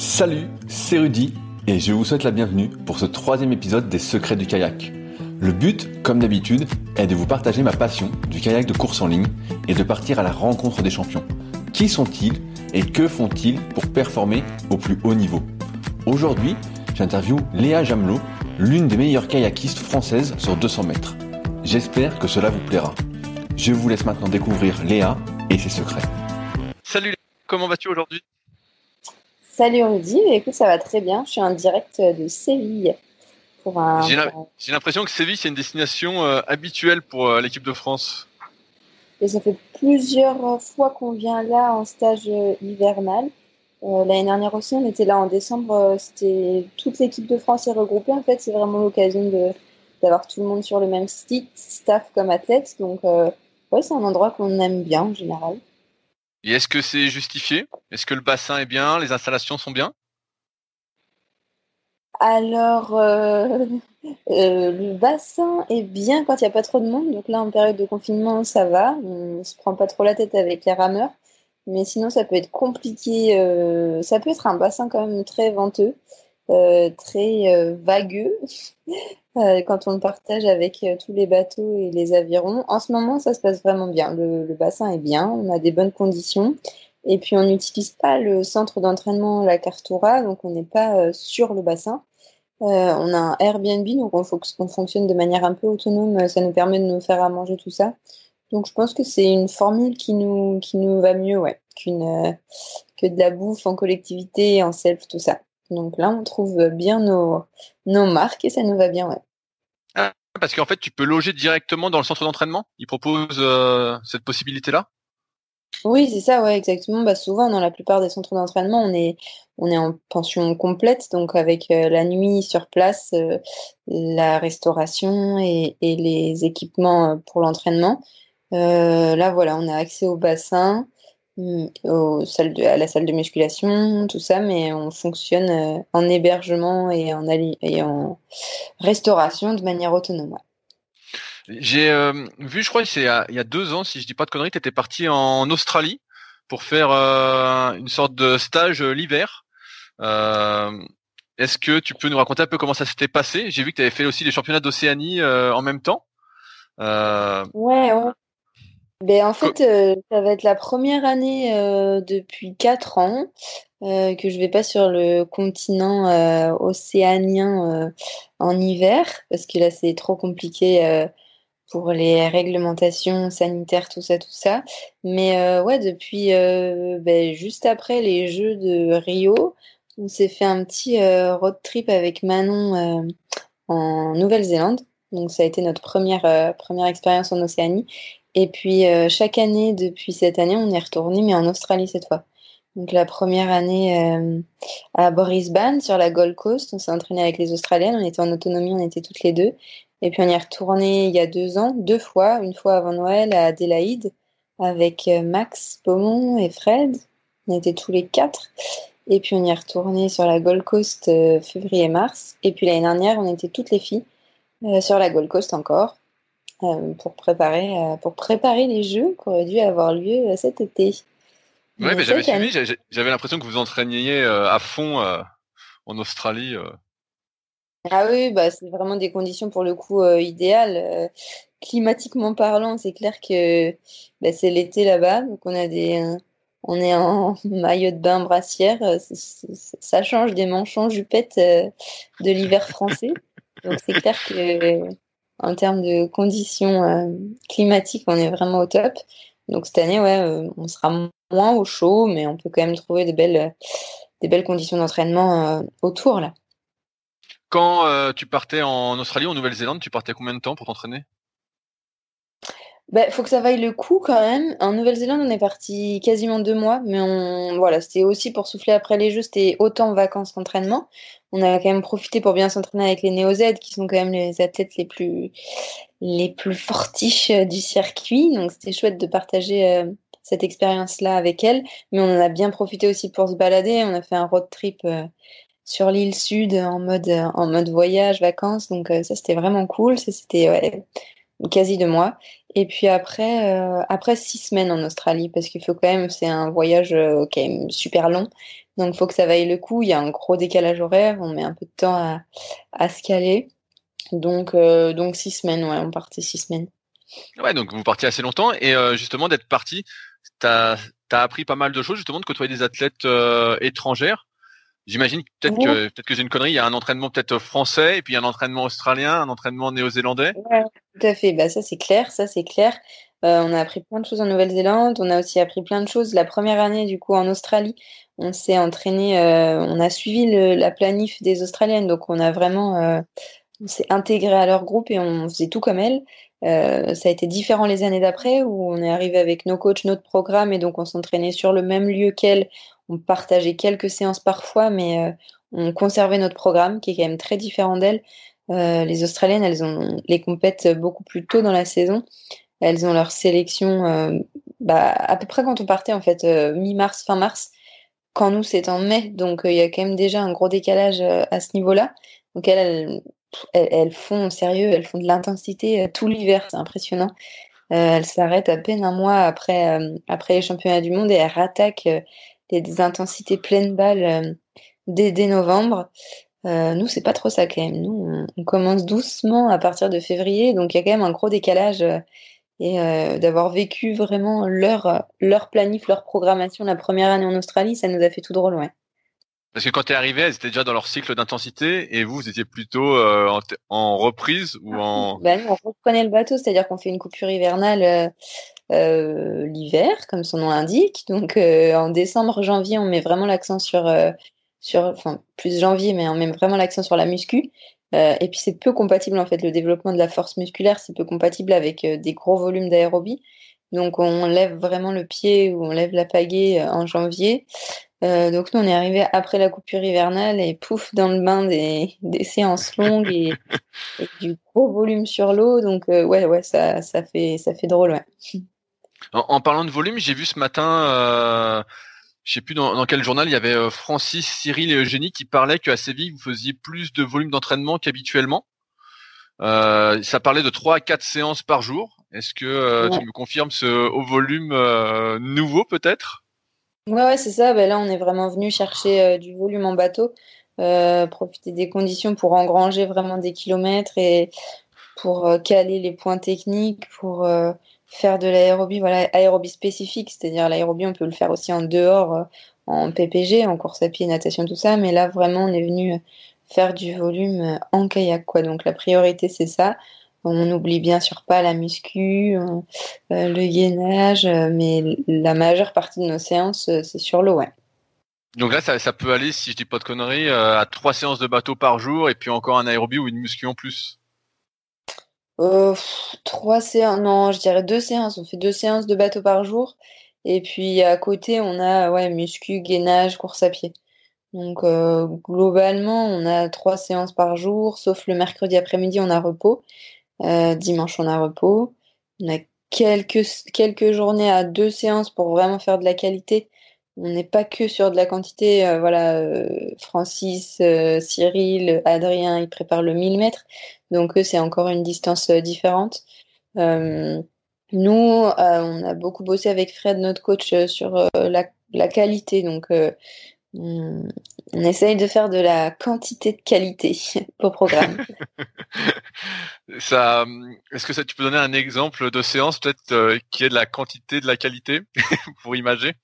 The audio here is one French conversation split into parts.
Salut, c'est Rudy et je vous souhaite la bienvenue pour ce troisième épisode des Secrets du kayak. Le but, comme d'habitude, est de vous partager ma passion du kayak de course en ligne et de partir à la rencontre des champions. Qui sont-ils et que font-ils pour performer au plus haut niveau? Aujourd'hui, j'interviewe Léa Jamelot, l'une des meilleures kayakistes françaises sur 200 mètres. J'espère que cela vous plaira. Je vous laisse maintenant découvrir Léa et ses secrets. Salut, comment vas-tu aujourd'hui? Salut Rudy, écoute, ça va très bien. Je suis en direct de Séville. Pour un... J'ai l'impression que Séville, c'est une destination euh, habituelle pour euh, l'équipe de France. Et ça fait plusieurs fois qu'on vient là en stage euh, hivernal. L'année dernière aussi, on était là en décembre. C'était toute l'équipe de France est regroupée. En fait, c'est vraiment l'occasion d'avoir tout le monde sur le même site, staff comme athlète. Donc, ouais, c'est un endroit qu'on aime bien en général. Et est-ce que c'est justifié? Est-ce que le bassin est bien? Les installations sont bien? Alors, euh, euh, le bassin est bien quand il n'y a pas trop de monde. Donc là, en période de confinement, ça va. On ne se prend pas trop la tête avec les rameurs. Mais sinon, ça peut être compliqué. Euh, ça peut être un bassin quand même très venteux. Très vagueux euh, quand on le partage avec tous les bateaux et les avirons. En ce moment, ça se passe vraiment bien. Le, bassin est bien, on a des bonnes conditions. Et puis, on n'utilise pas le centre d'entraînement La Cartura, donc on n'est pas sur le bassin. on a un Airbnb, donc on, on, fonctionne de manière un peu autonome. Ça nous permet de nous faire à manger tout ça. Donc, je pense que c'est une formule qui nous, qui nous va mieux, ouais, qu'une, que de la bouffe en collectivité, en self, tout ça. Donc là, on trouve bien nos, nos marques et ça nous va bien, ouais. Ah, parce qu'en fait, tu peux loger directement dans le centre d'entraînement? Ils proposent euh, cette possibilité-là? Oui, c'est ça, ouais, exactement. Bah, souvent, dans la plupart des centres d'entraînement, on est, on est en pension complète, donc avec euh, la nuit sur place, euh, la restauration et, et, les équipements pour l'entraînement. là, voilà, on a accès au bassin. Mm, au à la salle de musculation, tout ça, mais on fonctionne euh, en hébergement et en, et en restauration de manière autonome. J'ai euh, vu, je crois, il y a deux ans, si je dis pas de conneries, tu étais parti en Australie pour faire euh, une sorte de stage l'hiver. Est-ce que tu peux nous raconter un peu comment ça s'était passé? J'ai vu que tu avais fait aussi les championnats d'Océanie en même temps. Ouais, ouais. Ben, en fait, euh, ça va être la première année euh, depuis quatre ans euh, que je vais pas sur le continent océanien en hiver parce que là c'est trop compliqué pour les réglementations sanitaires, tout ça, tout ça. Mais ouais, depuis ben, juste après les Jeux de Rio, on s'est fait un petit road trip avec Manon en Nouvelle-Zélande. Donc ça a été notre première première expérience en Océanie et puis euh, chaque année, depuis cette année, on est retourné, mais en Australie cette fois. Donc la première année euh, à Brisbane, sur la Gold Coast, on s'est entraîné avec les Australiennes, on était en autonomie, on était toutes les deux. Et puis on y est retourné il y a deux ans, deux fois, une fois avant Noël à Adélaïde, avec euh, Max Beaumont et Fred. On était tous les quatre. Et puis on y est retourné sur la Gold Coast février-mars. Et puis l'année dernière, on était toutes les filles sur la Gold Coast encore. Euh, pour, préparer, euh, pour préparer les jeux qui auraient dû avoir lieu euh, cet été. Oui, mais j'avais suivi, j'avais l'impression que vous entraîniez à fond en Australie. Ah oui, bah, c'est vraiment des conditions pour le coup idéales. climatiquement parlant, c'est clair que bah, c'est l'été là-bas, donc on a des, on est en maillot de bain brassière, ça change des manchons jupettes de l'hiver français. Donc c'est clair que en termes de conditions euh, climatiques, on est vraiment au top. Donc cette année, ouais, euh, on sera moins au chaud, mais on peut quand même trouver des belles, des belles conditions d'entraînement euh, autour là. Quand tu partais en Australie, en Nouvelle-Zélande, tu partais combien de temps pour t'entraîner? Il bah, faut que ça vaille le coup quand même. En Nouvelle-Zélande, on est parti quasiment deux mois, mais on, voilà, c'était aussi pour souffler après les Jeux, c'était autant vacances qu'entraînement. On a quand même profité pour bien s'entraîner avec les Néo-Z, qui sont quand même les athlètes les plus, les plus fortiches euh, du circuit. Donc c'était chouette de partager euh, cette expérience-là avec elles. Mais on en a bien profité aussi pour se balader. On a fait un road trip euh, sur l'île sud en mode, voyage, vacances. Donc ça, c'était vraiment cool. Ça, c'était quasi deux mois. Et puis après, après six semaines en Australie, parce qu'il faut quand même, c'est un voyage quand même super long. Donc, il faut que ça vaille le coup. Il y a un gros décalage horaire. On met un peu de temps à, à se caler. Donc, donc six semaines, ouais, on partait six semaines. Ouais, donc vous partiez assez longtemps. Et justement, d'être parti, t'as as appris pas mal de choses justement de côtoyer des athlètes euh, étrangères. J'imagine peut-être que peut-être que j'ai une connerie. Il y a un entraînement peut-être français et puis un entraînement australien, un entraînement néo-zélandais. Ouais, tout à fait. Bah ça c'est clair, ça c'est clair. Euh, on a appris plein de choses en Nouvelle-Zélande. On a aussi appris plein de choses. La première année du coup en Australie, on s'est entraîné, euh, on a suivi le, la planif des Australiennes. Donc on a vraiment, on s'est intégré à leur groupe et on faisait tout comme elles. Euh, ça a été différent les années d'après où on est arrivé avec nos coachs, notre programme et donc on s'entraînait sur le même lieu qu'elles. On partageait quelques séances parfois, mais euh, on conservait notre programme qui est quand même très différent d'elles. Euh, les Australiennes, elles ont les compètes beaucoup plus tôt dans la saison. Elles ont leur sélection bah, à peu près quand on partait en fait mi-mars, fin mars. Quand nous c'est en mai, donc il y a quand même déjà un gros décalage à ce niveau-là. Donc elles, elles, font sérieux, elles font de l'intensité euh, tout l'hiver, c'est impressionnant. Euh, elles s'arrêtent à peine un mois après, euh, après les championnats du monde et elles rattaquent des, intensités pleines balles dès, dès, novembre. nous, c'est pas trop ça quand même. Nous, on, commence doucement à partir de février, donc il y a quand même un gros décalage et d'avoir vécu vraiment leur, leur planif, leur programmation la première année en Australie, ça nous a fait tout drôle, ouais. Parce que quand tu es arrivé, elles étaient déjà dans leur cycle d'intensité et vous, vous étiez plutôt euh, en, reprise ou en... Ben, on reprenait le bateau, c'est-à-dire qu'on fait une coupure hivernale euh, euh l'hiver, comme son nom l'indique. Donc euh, en décembre, janvier, on met vraiment l'accent sur, sur, enfin plus janvier, mais on met vraiment l'accent sur la muscu. et puis c'est peu compatible en fait, le développement de la force musculaire, c'est peu compatible avec des gros volumes d'aérobie. Donc on lève vraiment le pied ou on lève la pagaie en janvier. Euh, donc nous on est arrivé après la coupure hivernale et pouf dans le bain des, séances longues et, du gros volume sur l'eau. Donc euh, ouais ouais ça, ça fait ça fait drôle ouais. En, parlant de volume, j'ai vu ce matin, euh, je sais plus dans, dans, quel journal, il y avait euh, Francis, Cyril et Eugénie qui parlaient qu'à Séville vous faisiez plus de volume d'entraînement qu'habituellement. Euh, ça parlait de 3 à 4 séances par jour. Est-ce que tu me confirmes ce haut volume nouveau peut-être? Ouais, ouais c'est ça. Ben là, on est vraiment venu chercher euh, du volume en bateau, euh, profiter des conditions pour engranger vraiment des kilomètres et pour euh, caler les points techniques, pour faire de l'aérobie, voilà, aérobie spécifique, c'est-à-dire l'aérobie, on peut le faire aussi en dehors, en PPG, en course à pied, natation, tout ça, mais là, vraiment, on est venu faire du volume en kayak, quoi. Donc, la priorité, c'est ça. On n'oublie bien sûr pas la muscu, euh, euh, le gainage, euh, mais la majeure partie de nos séances, c'est sur l'eau, ouais. Donc là, ça, peut aller, si je dis pas de conneries, à trois séances de bateau par jour et puis encore un aérobie ou une muscu en plus. Trois séances, non, je dirais deux séances. On fait deux séances de bateau par jour. Et puis à côté, on a ouais, muscu, gainage, course à pied. Donc globalement, on a trois séances par jour, sauf le mercredi après-midi, on a repos. Euh, dimanche, on a repos. On a quelques, quelques journées à deux séances pour vraiment faire de la qualité. On n'est pas que sur de la quantité. Euh, voilà, euh, Francis, Cyril, Adrien, ils préparent le 1000 mètres. Donc, eux, c'est encore une distance différente. nous, on a beaucoup bossé avec Fred, notre coach, sur la, qualité. Donc, on, essaye de faire de la quantité de qualité au programme. est-ce que ça, tu peux donner un exemple de séance peut-être euh, qui est de la quantité de la qualité pour imager?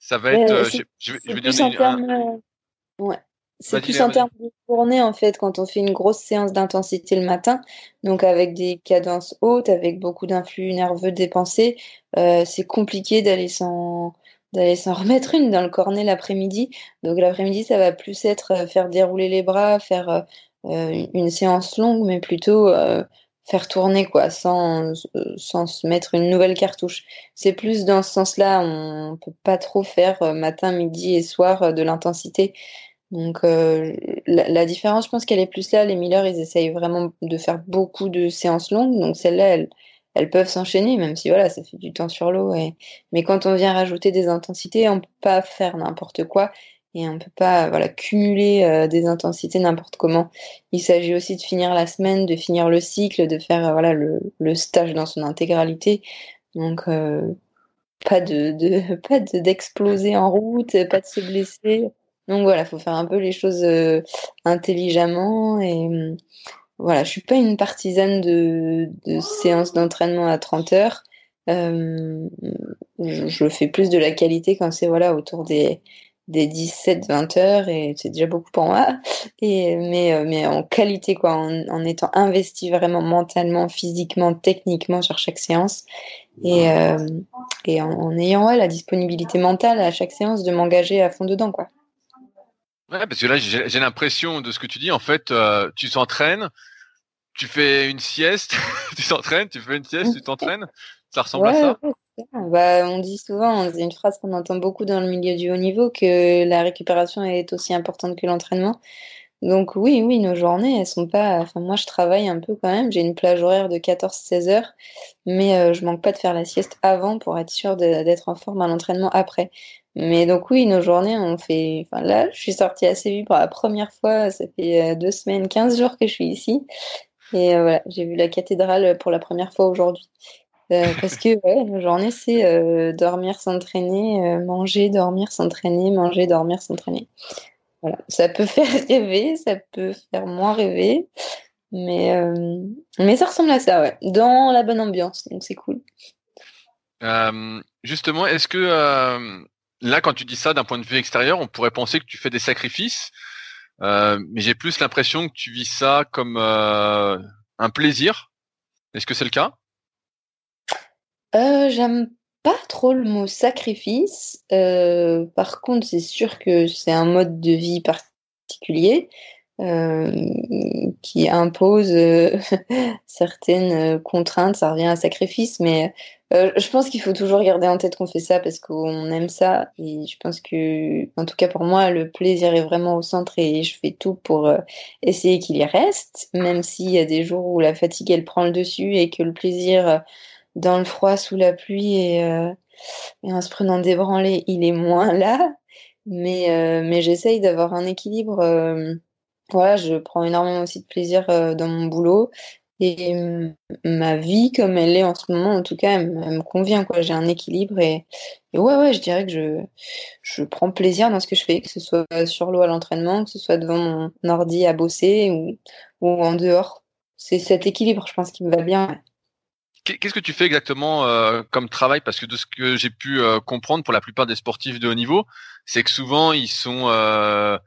Ça va être, euh, je, vais dire ouais. C'est plus en termes de journée en fait quand on fait une grosse séance d'intensité le matin, donc avec des cadences hautes, avec beaucoup d'influx nerveux dépensés, euh, c'est compliqué d'aller s'en remettre une dans le cornet l'après-midi. Donc l'après-midi, ça va plus être euh, faire dérouler les bras, faire euh, euh, une séance longue, mais plutôt faire tourner quoi, sans, sans se mettre une nouvelle cartouche. C'est plus dans ce sens-là, on peut pas trop faire matin, midi et soir de l'intensité. Donc la, la, différence, je pense qu'elle est plus là. Les Miller, ils essayent vraiment de faire beaucoup de séances longues. Donc celle-là, elle, elles peuvent s'enchaîner, même si voilà, ça fait du temps sur l'eau. Mais quand on vient rajouter des intensités, on peut pas faire n'importe quoi. Et on peut pas voilà cumuler des intensités n'importe comment. Il s'agit aussi de finir la semaine, de finir le cycle, de faire voilà le, le, stage dans son intégralité. Donc pas de, de pas d'exploser en route, pas de se blesser. Donc voilà, faut faire un peu les choses intelligemment et voilà, je suis pas une partisane de, séances d'entraînement à 30 heures. Euh, je fais plus de la qualité quand c'est voilà autour des, des 17-20 heures et c'est déjà beaucoup pour moi. Et, mais, euh, mais en qualité, quoi, en, étant investi vraiment mentalement, physiquement, techniquement sur chaque séance et, euh, et en, ayant la disponibilité mentale à chaque séance de m'engager à fond dedans. Quoi. Ouais, parce que là, j'ai l'impression de ce que tu dis. En fait, tu s'entraînes, tu fais une sieste, tu t'entraînes, tu fais une sieste, tu t'entraînes. Ça ressemble à ça? Bah, On dit souvent, c'est une phrase qu'on entend beaucoup dans le milieu du haut niveau, que la récupération est aussi importante que l'entraînement. Donc oui, oui, nos journées, elles sont pas... Moi, je travaille un peu quand même. J'ai une plage horaire de 14-16 heures, mais euh, je manque pas de faire la sieste avant pour être sûr d'être en forme à l'entraînement après. Mais donc oui, nos journées, on fait... Enfin, là, je suis sortie assez vite pour la première fois. Ça fait euh, deux semaines, 15 jours que je suis ici. Et euh, voilà, j'ai vu la cathédrale pour la première fois aujourd'hui. Euh, parce que ouais, nos journées, c'est euh, dormir, s'entraîner, manger, dormir, s'entraîner, manger, dormir, s'entraîner. Voilà. Ça peut faire rêver, ça peut faire moins rêver, mais, mais ça ressemble à ça, ouais, dans la bonne ambiance, donc c'est cool. justement, est-ce que là, quand tu dis ça d'un point de vue extérieur, on pourrait penser que tu fais des sacrifices euh, mais j'ai plus l'impression que tu vis ça comme euh, un plaisir. Est-ce que c'est le cas? Euh, J'aime pas trop le mot sacrifice. par contre, c'est sûr que c'est un mode de vie particulier. qui impose certaines contraintes, ça revient à sacrifice, mais euh, je pense qu'il faut toujours garder en tête qu'on fait ça parce qu'on aime ça. Et je pense que, en tout cas pour moi, le plaisir est vraiment au centre et je fais tout pour euh, essayer qu'il y reste, même s'il y a des jours où la fatigue elle prend le dessus et que le plaisir euh, dans le froid, sous la pluie et, et en se prenant des branlées, il est moins là. Mais, mais j'essaye d'avoir un équilibre. voilà, je prends énormément aussi de plaisir dans mon boulot. Et ma vie, comme elle est en ce moment, en tout cas, elle, me convient. J'ai un équilibre et, ouais, ouais, je dirais que je, je prends plaisir dans ce que je fais, que ce soit sur l'eau à l'entraînement, que ce soit devant mon ordi à bosser ou en dehors. C'est cet équilibre, je pense, qui me va bien. Qu'est-ce que tu fais exactement euh, comme travail? Parce que de ce que j'ai pu euh, comprendre pour la plupart des sportifs de haut niveau, c'est que souvent ils sont euh,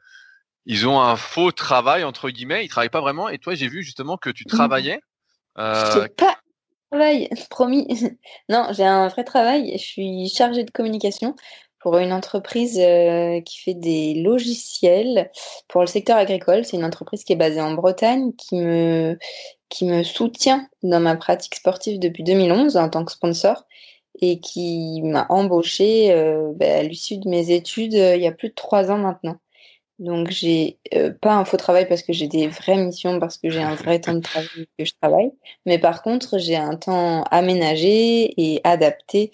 ils ont un faux travail entre guillemets, ils travaillent pas vraiment. Et toi, j'ai vu justement que tu mmh. travaillais. Euh... pas travail, promis. non, j'ai un vrai travail. Je suis chargée de communication pour une entreprise euh, qui fait des logiciels pour le secteur agricole. C'est une entreprise qui est basée en Bretagne, qui me qui me soutient dans ma pratique sportive depuis 2011 en tant que sponsor et qui m'a embauché euh, bah, à l'issue de mes études euh, il y a plus de trois ans maintenant. Donc, j'ai pas un faux travail parce que j'ai des vraies missions, parce que j'ai un vrai temps de travail que je travaille. Mais par contre, j'ai un temps aménagé et adapté.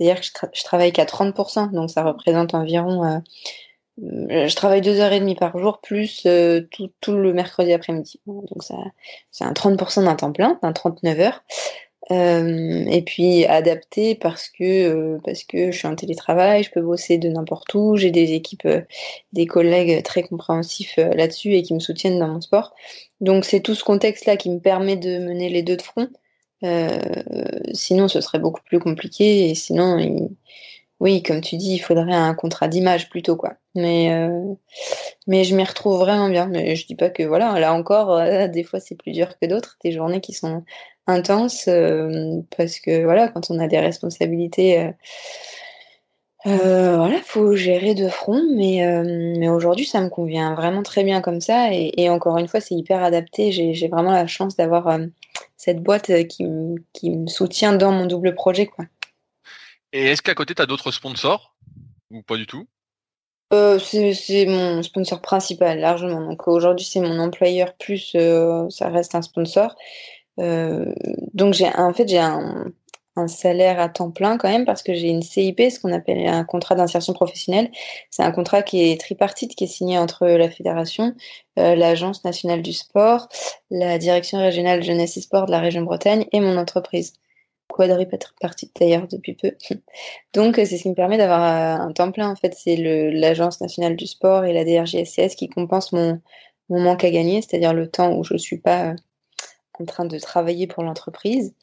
C'est-à-dire que je, travaille qu'à 30%. Donc, ça représente environ. Euh, euh, je travaille deux heures et demie par jour plus tout, tout, le mercredi après-midi. Donc, ça, c'est un 30% d'un temps plein, un 39 heures. Euh, et puis adapté parce que euh, parce que je suis en télétravail, je peux bosser de n'importe où, j'ai des équipes, euh, des collègues très compréhensifs là-dessus et qui me soutiennent dans mon sport. Donc c'est tout ce contexte-là qui me permet de mener les deux de front. Sinon, ce serait beaucoup plus compliqué et sinon, oui, comme tu dis, il faudrait un contrat d'image plutôt quoi. Mais mais je m'y retrouve vraiment bien. Mais je dis pas que voilà, là encore, des fois c'est plus dur que d'autres, des journées qui sont intense euh, parce que voilà, quand on a des responsabilités, euh, euh, voilà, faut gérer de front. Mais, mais aujourd'hui, ça me convient vraiment très bien comme ça. Et, encore une fois, c'est hyper adapté. J'ai vraiment la chance d'avoir cette boîte qui, qui, me soutient dans mon double projet, quoi. Et est-ce qu'à côté, tu as d'autres sponsors? Ou pas du tout? C'est mon sponsor principal, largement. Donc aujourd'hui, c'est mon employeur plus ça reste un sponsor. Euh, donc j'ai en fait j'ai un, un salaire à temps plein quand même parce que j'ai une CIP, ce qu'on appelle un contrat d'insertion professionnelle. C'est un contrat qui est tripartite, qui est signé entre la fédération, euh, l'agence nationale du sport, la direction régionale jeunesse et sport de la région Bretagne et mon entreprise. Quadripartite d'ailleurs depuis peu. Donc c'est ce qui me permet d'avoir euh, un temps plein en fait. C'est l'agence nationale du sport et la DRJSCS qui compensent mon, mon manque à gagner, c'est-à-dire le temps où je ne suis pas en train de travailler pour l'entreprise.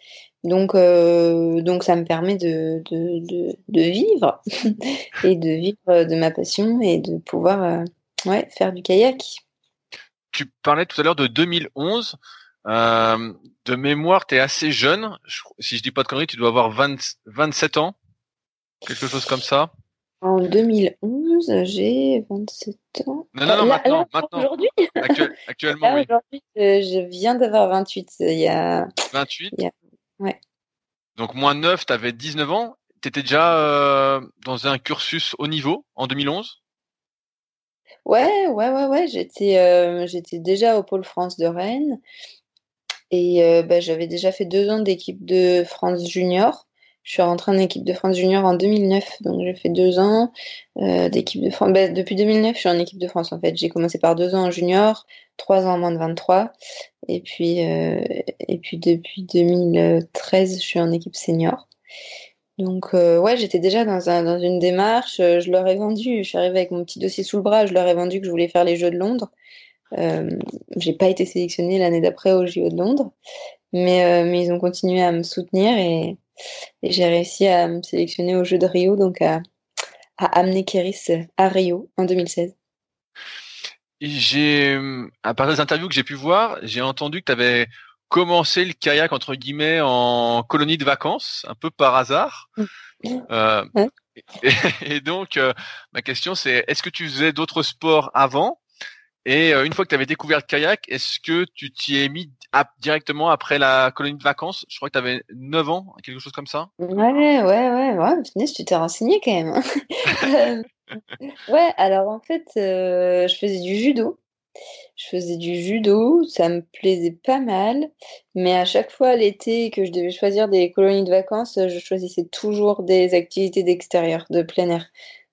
Donc, euh, donc ça me permet de, de, de, vivre et de vivre de ma passion et de pouvoir euh, ouais, faire du kayak. Tu parlais tout à l'heure de 2011. Euh, de mémoire, tu es assez jeune. si je dis pas de conneries, tu dois avoir 20, 27 ans. Quelque chose comme ça. En 2011, j'ai 27 ans. Non, non, non, maintenant. maintenant. Aujourd'hui Actuellement, oui. Aujourd'hui, je viens d'avoir 28. Il y a... 28 il y a... Ouais. Donc, moins 9, tu avais 19 ans. Tu étais déjà euh, dans un cursus haut niveau en 2011 Ouais, ouais, ouais, ouais. J'étais, euh, j'étais déjà au Pôle France de Rennes. Et euh, bah, j'avais déjà fait deux ans d'équipe de France Junior. Je suis rentrée en équipe de France junior en 2009, donc j'ai fait deux ans euh, d'équipe de France. Bah, depuis 2009, je suis en équipe de France en fait. J'ai commencé par deux ans en junior, trois ans en moins de 23, et puis euh, et puis depuis 2013, je suis en équipe senior. Donc euh, ouais, j'étais déjà dans, un, dans une démarche. je leur ai vendu. Je suis arrivée avec mon petit dossier sous le bras. Je leur ai vendu que je voulais faire les Jeux de Londres. Euh, j'ai pas été sélectionnée l'année d'après aux JO de Londres, mais mais ils ont continué à me soutenir et et j'ai réussi à me sélectionner au jeu de Rio, donc à, amener Kéris à Rio en 2016. J'ai, à part des interviews que j'ai pu voir, j'ai entendu que tu avais commencé le kayak entre guillemets en colonie de vacances, un peu par hasard. Mmh. Euh, et, donc, euh, ma question c'est, est-ce que tu faisais d'autres sports avant? Et euh, une fois que tu avais découvert le kayak, est-ce que tu t'y es mis directement après la colonie de vacances? Je crois que tu avais 9 ans, quelque chose comme ça. Ouais, ouais, ouais, ouais. tu t'es renseigné quand même. Hein. ouais, alors en fait, euh, je faisais du judo. Je faisais du judo, ça me plaisait pas mal, mais à chaque fois l'été que je devais choisir des colonies de vacances, je choisissais toujours des activités d'extérieur, de plein air.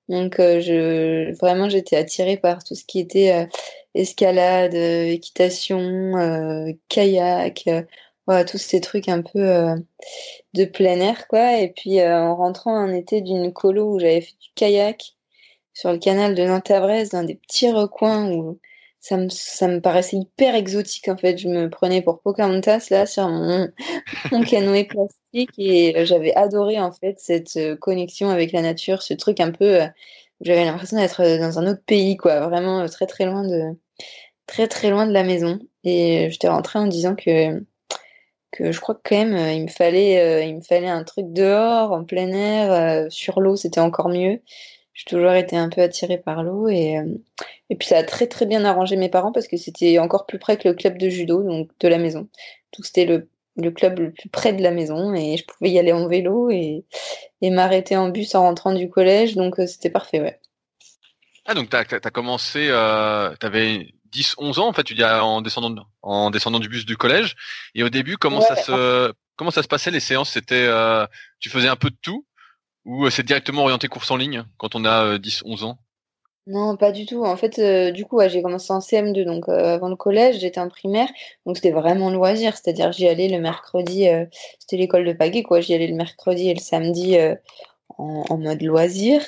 Donc euh, je vraiment j'étais attirée par tout ce qui était euh, escalade, euh, équitation, kayak, voilà, tous ces trucs un peu de plein air quoi. Et puis en rentrant un été d'une colo où j'avais fait du kayak sur le canal de Nantes-Avresse dans des petits recoins où ça me, ça me paraissait hyper exotique en fait. Je me prenais pour Pocahontas là sur mon, canoë plastique et euh, j'avais adoré en fait cette euh, connexion avec la nature, ce truc un peu. Euh, j'avais l'impression d'être dans un autre pays quoi, vraiment très très loin de très très loin de la maison. Et euh, j'étais rentrée en disant que, que je crois que quand même, euh, il me fallait, euh, il me fallait un truc dehors, en plein air, sur l'eau, c'était encore mieux. J'ai toujours été un peu attirée par l'eau et, et puis ça a très très bien arrangé mes parents parce que c'était encore plus près que le club de judo, donc de la maison. Donc c'était le, le, club le plus près de la maison et je pouvais y aller en vélo et, et m'arrêter en bus en rentrant du collège, donc c'était parfait, ouais. Ah donc t'as as commencé, t'avais 10, 11 ans, en fait, tu dis en descendant, en descendant du bus du collège. Et au début, comment ça se, passait les séances? C'était, euh, tu faisais un peu de tout ou euh, c'est directement orienté course en ligne quand on a euh, 10, 11 ans? Non, pas du tout. En fait, du coup, j'ai commencé en CM2, donc avant le collège, j'étais en primaire, donc c'était vraiment loisir. C'est-à-dire, j'y allais le mercredi, c'était l'école de pagaie, quoi. J'y allais le mercredi et le samedi en, mode loisir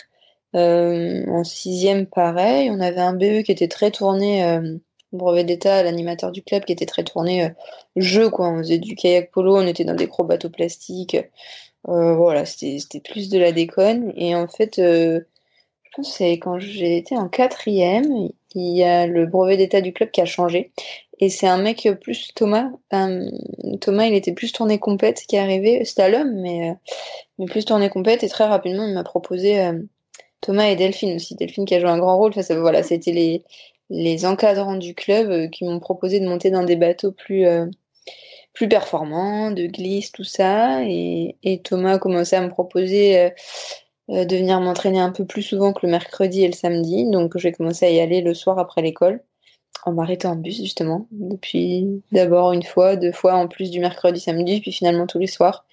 en sixième, pareil, on avait un BE qui était très tourné, brevet d'état, l'animateur du club qui était très tourné jeu, quoi. On faisait du kayak polo, on était dans des gros bateaux plastiques. Euh, voilà, c'était plus de la déconne. Et en fait, euh, je pense que c'est quand j'ai été en quatrième, il y a le brevet d'état du club qui a changé. Et c'est un mec plus Thomas. Thomas, il était plus tourné compète qui est arrivé. C'était à l'homme, mais, euh, mais plus tourné compète. Et très rapidement, il m'a proposé Thomas et Delphine aussi. Delphine qui a joué un grand rôle. Enfin, ça, voilà, c'était les, les encadrants du club qui m'ont proposé de monter dans des bateaux plus plus performant, de glisse, tout ça. Et, Thomas a commencé à me proposer euh, euh, de venir m'entraîner un peu plus souvent que le mercredi et le samedi. Donc j'ai commencé à y aller le soir après l'école, en m'arrêtant en bus justement. Depuis d'abord une fois, deux fois en plus du mercredi, samedi, puis finalement tous les soirs.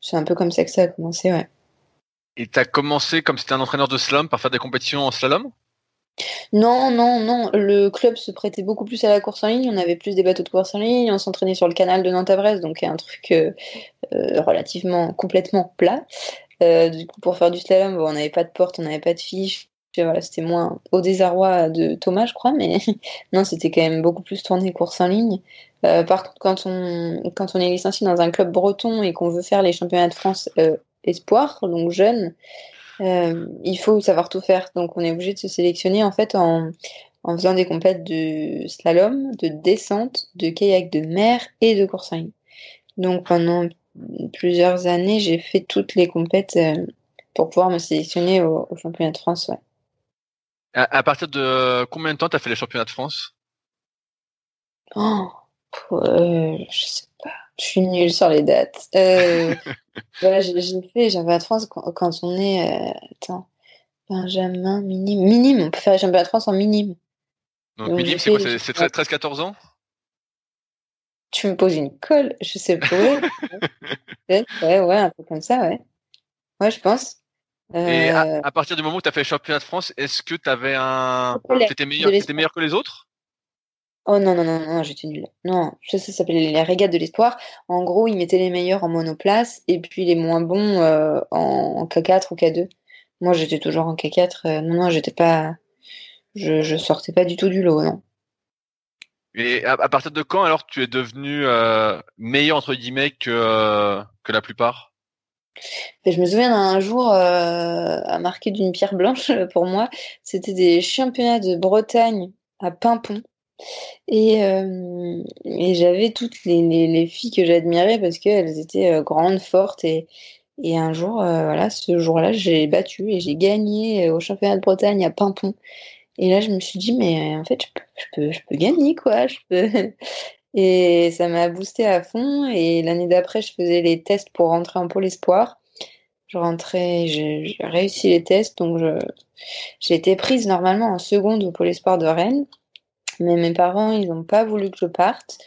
c'est un peu comme ça que ça a commencé, ouais. Et tu as commencé comme c'était un entraîneur de slalom par faire des compétitions en slalom? Non, non, non. Le club se prêtait beaucoup plus à la course en ligne. On avait plus des bateaux de course en ligne. On s'entraînait sur le canal de Nantes-à-Brest, donc un truc euh, euh, relativement complètement plat. Euh, du coup, pour faire du slalom, on n'avait pas de porte, on n'avait pas de fiche. Voilà, c'était moins au désarroi de Thomas, je crois, mais non, c'était quand même beaucoup plus tourné course en ligne. par contre, quand on, quand on est licencié dans un club breton et qu'on veut faire les championnats de France espoir, donc jeune, euh, il faut savoir tout faire. Donc on est obligé de se sélectionner en fait en, en faisant des compètes de slalom, de descente, de kayak de mer et de course en ligne. Donc pendant plusieurs années, j'ai fait toutes les compètes euh, pour pouvoir me sélectionner au, championnat de France. Ouais. À, partir de combien de temps tu as fait les championnats de France? Oh, euh, Je sais pas. Je suis nulle sur les dates. Euh, voilà, j'ai fait, j'avais à France quand, quand, on est. Euh, attends. Benjamin, minime. Minime, on peut faire les championnats de France en minime. Donc, minime, c'est quoi C'est 13-14 ans? Tu me poses une colle, je sais pas. ouais, ouais, un peu comme ça, ouais. Ouais, je pense. Et à, euh, partir du moment où tu as fait les championnats de France, est-ce que tu avais un. T'étais meilleur, meilleur que les autres? Oh non, non, non, non, j'étais nulle. Non, ça, ça s'appelait les régates de l'espoir. En gros, ils mettaient les meilleurs en monoplace et puis les moins bons euh, en, K4 ou K2. Moi, j'étais toujours en K4. Euh, non, non, j'étais pas. Je, je sortais pas du tout du lot, non. Et à, partir de quand alors tu es devenu euh, meilleur entre guillemets que, que la plupart? Je me souviens d'un jour à marquer d'une pierre blanche pour moi. C'était des championnats de Bretagne à Pimpon. Et, euh, et j'avais toutes les, les, filles que j'admirais parce qu'elles étaient euh, grandes, fortes. Et, et un jour, euh, voilà, ce jour-là, j'ai battu et j'ai gagné au championnat de Bretagne à Pimpon. Et là, je me suis dit, mais en fait, je peux, je peux, je peux gagner, quoi. Je peux... Et ça m'a boosté à fond. Et l'année d'après, je faisais les tests pour rentrer en pôle espoir. Je rentrais, j'ai réussi les tests, donc j'ai été prise normalement en seconde au pôle espoir de Rennes. Mais mes parents, ils n'ont pas voulu que je parte.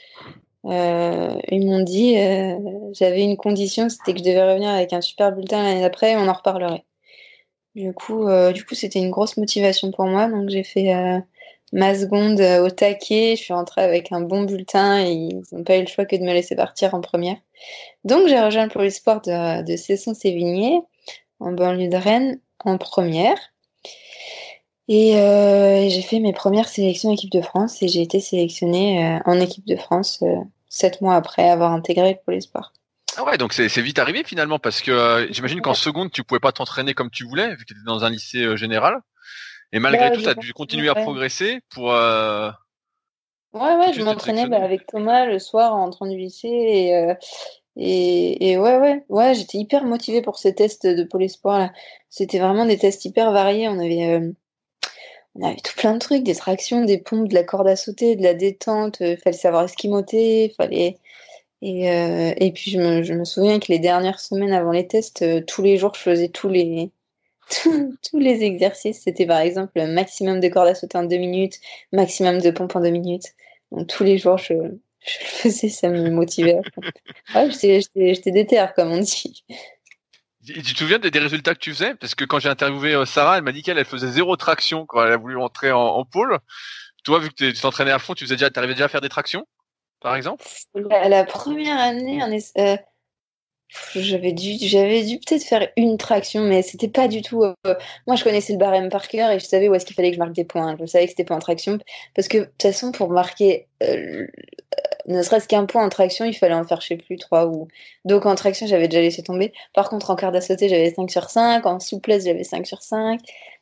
Euh, ils m'ont dit, euh, j'avais une condition, c'était que je devais revenir avec un super bulletin l'année d'après et on en reparlerait. Du coup, euh, c'était une grosse motivation pour moi. Donc j'ai fait ma seconde au taquet. Je suis rentrée avec un bon bulletin et ils n'ont pas eu le choix que de me laisser partir en première. Donc j'ai rejoint pour l'espoir de, de Cesson-Sévigné en banlieue de Rennes en première. Euh, et j'ai fait mes premières sélections équipe de France et j'ai été sélectionnée euh, en équipe de France euh, sept mois après avoir intégré pour l'espoir. Ah ouais, donc c'est vite arrivé finalement parce que j'imagine qu'en seconde tu pouvais pas t'entraîner comme tu voulais vu que tu étais dans un lycée général. Et malgré bah, tout, tu as dû continuer à progresser pour. Ouais, ouais, je m'entraînais bah, avec Thomas le soir en rentrant du lycée et, et, et, ouais, ouais, ouais, j'étais hyper motivée pour ces tests de Pôle Espoir là. C'était vraiment des tests hyper variés. On avait on avait tout plein de trucs, des tractions, des pompes, de la corde à sauter, de la détente, il euh, fallait savoir esquimoter, fallait... Et, euh, puis je me, souviens que les dernières semaines avant les tests, euh, tous les jours, je faisais tous les, tous, les exercices. C'était par exemple maximum de corde à sauter en deux minutes, maximum de pompes en deux minutes. Donc tous les jours, je, le faisais, ça me motivait. ouais, j'étais déter, comme on dit. Tu te souviens des, résultats que tu faisais? Parce que quand j'ai interviewé euh, Sarah, elle m'a dit qu'elle elle faisait zéro traction quand elle a voulu entrer en, pôle. Toi, vu que tu t'entraînais à fond, tu faisais déjà, arrivais déjà à faire des tractions, par exemple? La, première année, euh, j'avais dû, j'avais dû peut-être faire une traction, mais c'était pas du tout. Euh, moi, je connaissais le barème par cœur et je savais où est-ce qu'il fallait que je marque des points. Je savais que c'était pas en traction, parce que de toute façon, pour marquer ne serait-ce qu'un point en traction, il fallait en faire, je sais plus, trois ou. Donc en traction, j'avais déjà laissé tomber. Par contre, en à sauter, j'avais 5 sur 5. En souplesse, j'avais 5 sur 5.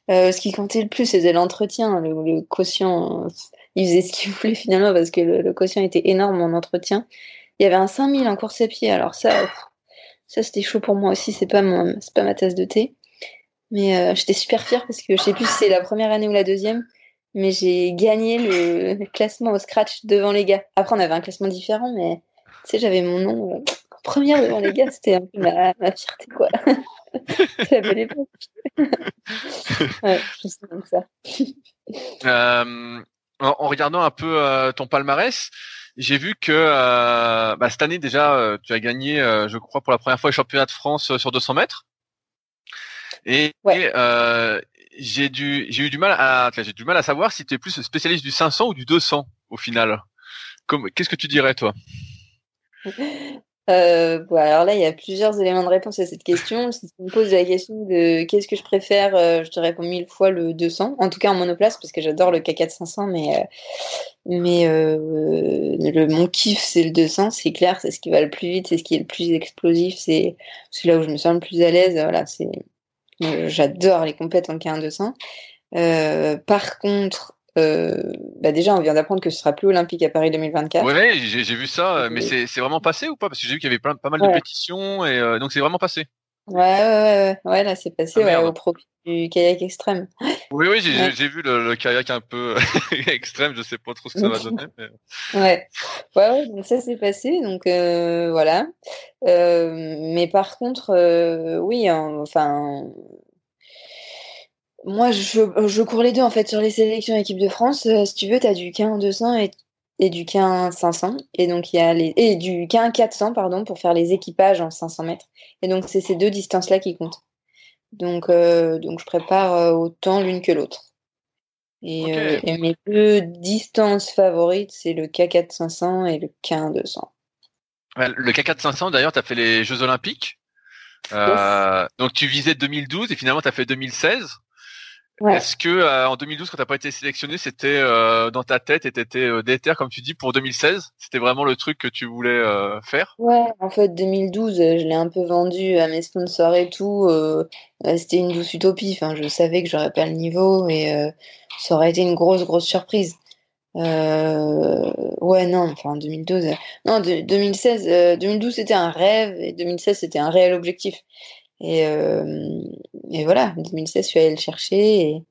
Euh, ce qui comptait le plus, c'était l'entretien. Le, quotient, il faisait ce qu'il voulait finalement parce que le, quotient était énorme en entretien. Il y avait un 5000 en course à pied. Alors ça, ça c'était chaud pour moi aussi. C'est pas, mon, pas ma tasse de thé. Mais euh, j'étais super fière parce que je sais plus si c'est la première année ou la deuxième mais j'ai gagné le classement au scratch devant les gars. Après, on avait un classement différent, mais tu sais, j'avais mon nom euh, première devant les gars, c'était un peu ma, ma fierté, quoi. C'est la belle époque. ouais, je comme ça. Euh, en, regardant un peu euh, ton palmarès, j'ai vu que bah, cette année déjà, tu as gagné, je crois, pour la première fois le championnat de France sur 200 mètres. Et, j'ai du j'ai eu du mal à j'ai du mal à savoir si tu es plus spécialiste du 500 ou du 200 au final. Qu'est-ce que tu dirais toi? euh, alors là, il y a plusieurs éléments de réponse à cette question. Si tu me poses la question de qu'est-ce que je préfère, euh, je te réponds mille fois le 200. En tout cas en monoplace, parce que j'adore le K4 500, mais euh, mais mon kiff c'est le 200, c'est clair, c'est ce qui va le plus vite, c'est ce qui est le plus explosif, c'est là où je me sens le plus à l'aise. Voilà, j'adore les compètes en K1 200. par contre, euh, bah déjà, on vient d'apprendre que ce sera plus olympique à Paris 2024. Oui, j'ai vu ça, mais c'est vraiment passé ou pas? Parce que j'ai vu qu'il y avait pas mal de pétitions, et euh, donc c'est vraiment passé. Ouais, ouais, ouais, ouais, là c'est passé ah, au profit du kayak extrême. Oui, oui, j'ai vu le, kayak un peu extrême, je sais pas trop ce que ça va donner. Ouais, ouais, ouais, donc ça s'est passé, donc euh, voilà. mais par contre, oui, enfin, moi, je, je, cours les deux en fait sur les sélections équipe de France. Euh, si tu veux, tu as du 15 200 et, et du 15 500. Et donc, il y a les. Et du 15 400, pardon, pour faire les équipages en 500 mètres. Et donc, c'est ces deux distances-là qui comptent. Donc, euh, donc je prépare euh, autant l'une que l'autre. Et, et, mes deux distances favorites, c'est le K4 500 et le K1 200. Le K4 500, d'ailleurs, tu as fait les Jeux Olympiques. Euh, donc tu visais 2012 et finalement tu as fait 2016. Est-ce que euh, en 2012, quand t'as pas été sélectionné, c'était euh, dans ta tête et t'étais euh, déter, comme tu dis, pour 2016 C'était vraiment le truc que tu voulais euh, faire? Ouais, en fait, 2012, je l'ai un peu vendu à mes sponsors et tout. c'était une douce utopie. Enfin, je savais que j'aurais pas le niveau et ça aurait été une grosse, grosse surprise. ouais, non, enfin 2012. Non, 2016, 2012 c'était un rêve et 2016 c'était un réel objectif. Et, euh, et voilà, en 2016, je suis allée le chercher.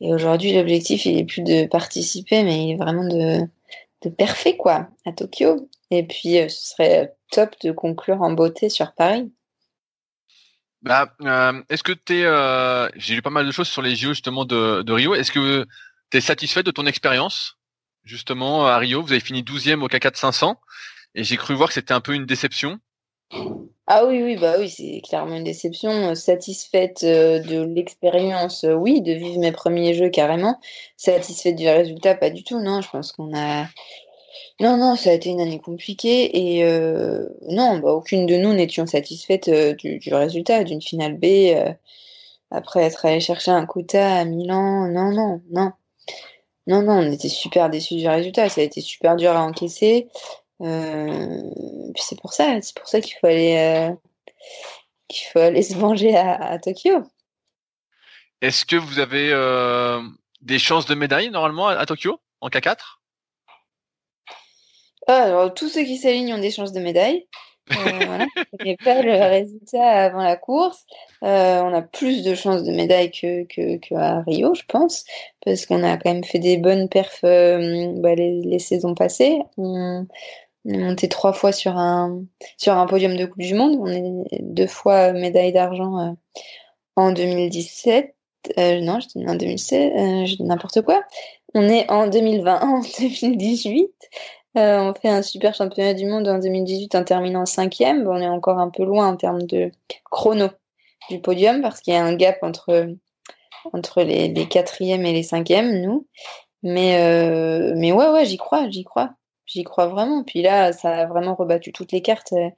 Et, aujourd'hui, l'objectif, il est plus de participer, mais il est vraiment de, de quoi, à Tokyo. Et puis, euh, ce serait top de conclure en beauté sur Paris. Bah, euh, est-ce que tu es. J'ai lu pas mal de choses sur les JO justement de, de Rio. Est-ce que tu es satisfait de ton expérience justement à Rio? Vous avez fini 12e au K4 500 et j'ai cru voir que c'était un peu une déception. Ah oui, oui, bah oui, c'est clairement une déception. Euh, satisfaite euh, de l'expérience, euh, oui, de vivre mes premiers jeux carrément. Satisfaite du résultat, pas du tout. Non, je pense qu'on a. Non, non, ça a été une année compliquée et non, bah, aucune de nous n'étions satisfaites du, résultat d'une finale B. après être allé chercher un quota à Milan, non, non, non. Non, non, on était super déçus du résultat. Ça a été super dur à encaisser. Euh, c'est pour ça, c'est pour ça qu'il faut aller, euh, qu'il faut aller se manger à, Tokyo. Est-ce que vous avez euh, des chances de médaille normalement à, Tokyo en K4 ah, alors, tous ceux qui s'alignent ont des chances de médaille. voilà. pas le résultat avant la course. on a plus de chances de médaille que, que, à Rio, je pense, parce qu'on a quand même fait des bonnes perfs bah, les, saisons passées. On est monté trois fois sur un, podium de Coupe du Monde. On est deux fois médaille d'argent euh, en 2017. Euh, non, je dis en 2016, euh, je n'importe quoi. On est en 2020, en 2018. on fait un super championnat du monde en 2018 en terminant cinquième. on est encore un peu loin en termes de chrono du podium parce qu'il y a un gap entre, les, les quatrièmes et les cinquièmes, nous. Mais ouais, ouais, j'y crois, j'y crois. J'y crois vraiment. Puis là, ça a vraiment rebattu toutes les cartes. Euh,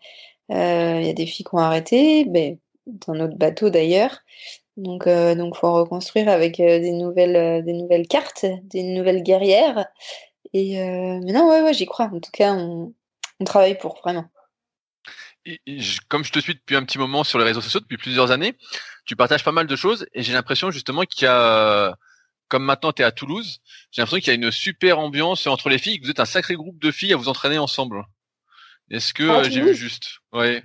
il y a des filles qui ont arrêté, mais dans notre bateau d'ailleurs. Donc, euh, donc, faut reconstruire avec euh, des nouvelles, des nouvelles cartes, des nouvelles guerrières. Et mais non, ouais, ouais, j'y crois. En tout cas, on, travaille pour vraiment. comme je te suis depuis un petit moment sur les réseaux sociaux, depuis plusieurs années, tu partages pas mal de choses et j'ai l'impression justement qu'il y a comme maintenant tu es à Toulouse, j'ai l'impression qu'il y a une super ambiance entre les filles, que vous êtes un sacré groupe de filles à vous entraîner ensemble. Est-ce que euh, j'ai vu juste? Ouais.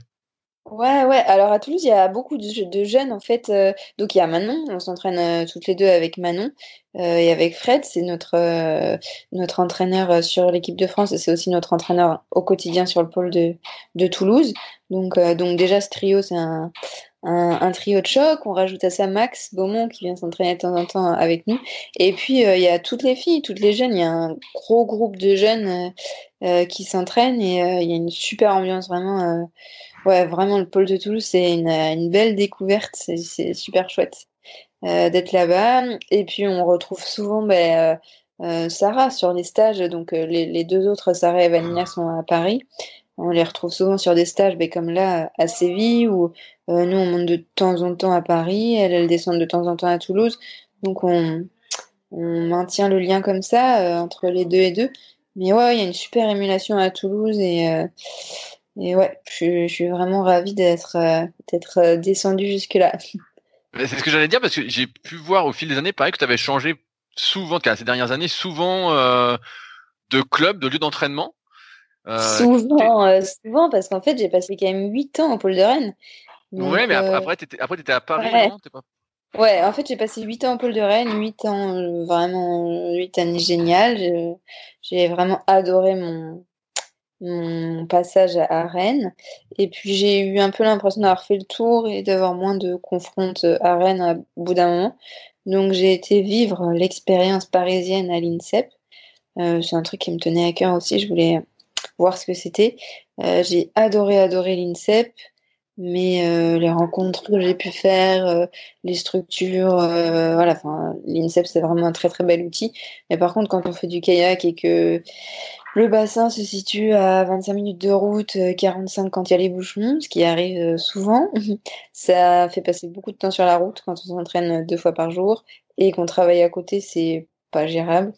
Ouais, ouais. Alors à Toulouse, il y a beaucoup de, jeunes en fait. Euh, donc il y a Manon, on s'entraîne euh, toutes les deux avec Manon et avec Fred, c'est notre notre entraîneur sur l'équipe de France et c'est aussi notre entraîneur au quotidien sur le pôle de, de Toulouse. Donc donc déjà ce trio, c'est un un, trio de choc. On rajoute à ça Max Beaumont qui vient s'entraîner de temps en temps avec nous. Et puis euh, il y a toutes les filles, toutes les jeunes. Il y a un gros groupe de jeunes euh, euh, qui s'entraînent et il y a une super ambiance vraiment. ouais, vraiment le pôle de Toulouse, c'est une, belle découverte. C'est super chouette d'être là-bas. Et puis on retrouve souvent ben, Sarah sur les stages. Donc les, les, deux autres, Sarah et Vanilla, sont à Paris. On les retrouve souvent sur des stages, mais comme là, à Séville, ou euh, nous, on monte de temps en temps à Paris, elles, elles descendent de temps en temps à Toulouse. Donc, on, maintient le lien comme ça, euh, entre les deux et deux. Mais ouais, il y a une super émulation à Toulouse et, euh, et ouais, je, suis vraiment ravie d'être d'être descendue jusque-là. C'est ce que j'allais dire parce que j'ai pu voir au fil des années, pareil, que tu avais changé souvent, ces dernières années, souvent de club, de lieu d'entraînement. Euh, souvent, euh, souvent, parce qu'en fait, j'ai passé quand même 8 ans au pôle de Rennes. ouais, mais euh, après, tu étais, à Paris, ouais. non? Pas... Ouais, en fait, j'ai passé 8 ans au pôle de Rennes, 8 ans, vraiment, 8 années géniales. J'ai vraiment adoré mon, mon passage à Rennes. Et puis, j'ai eu un peu l'impression d'avoir fait le tour et d'avoir moins de confrontes à Rennes au bout d'un moment. Donc, j'ai été vivre l'expérience parisienne à l'INSEP. c'est un truc qui me tenait à cœur aussi. Je voulais voir ce que c'était. Euh, j'ai adoré, adoré l'INSEP, mais euh, les rencontres que j'ai pu faire, euh, les structures, voilà, enfin, l'INSEP c'est vraiment un très très bel outil. Mais par contre, quand on fait du kayak et que le bassin se situe à 25 minutes de route, 45 quand il y a les bouchons, ce qui arrive souvent. Ça fait passer beaucoup de temps sur la route quand on s'entraîne deux fois par jour et qu'on travaille à côté, c'est pas gérable.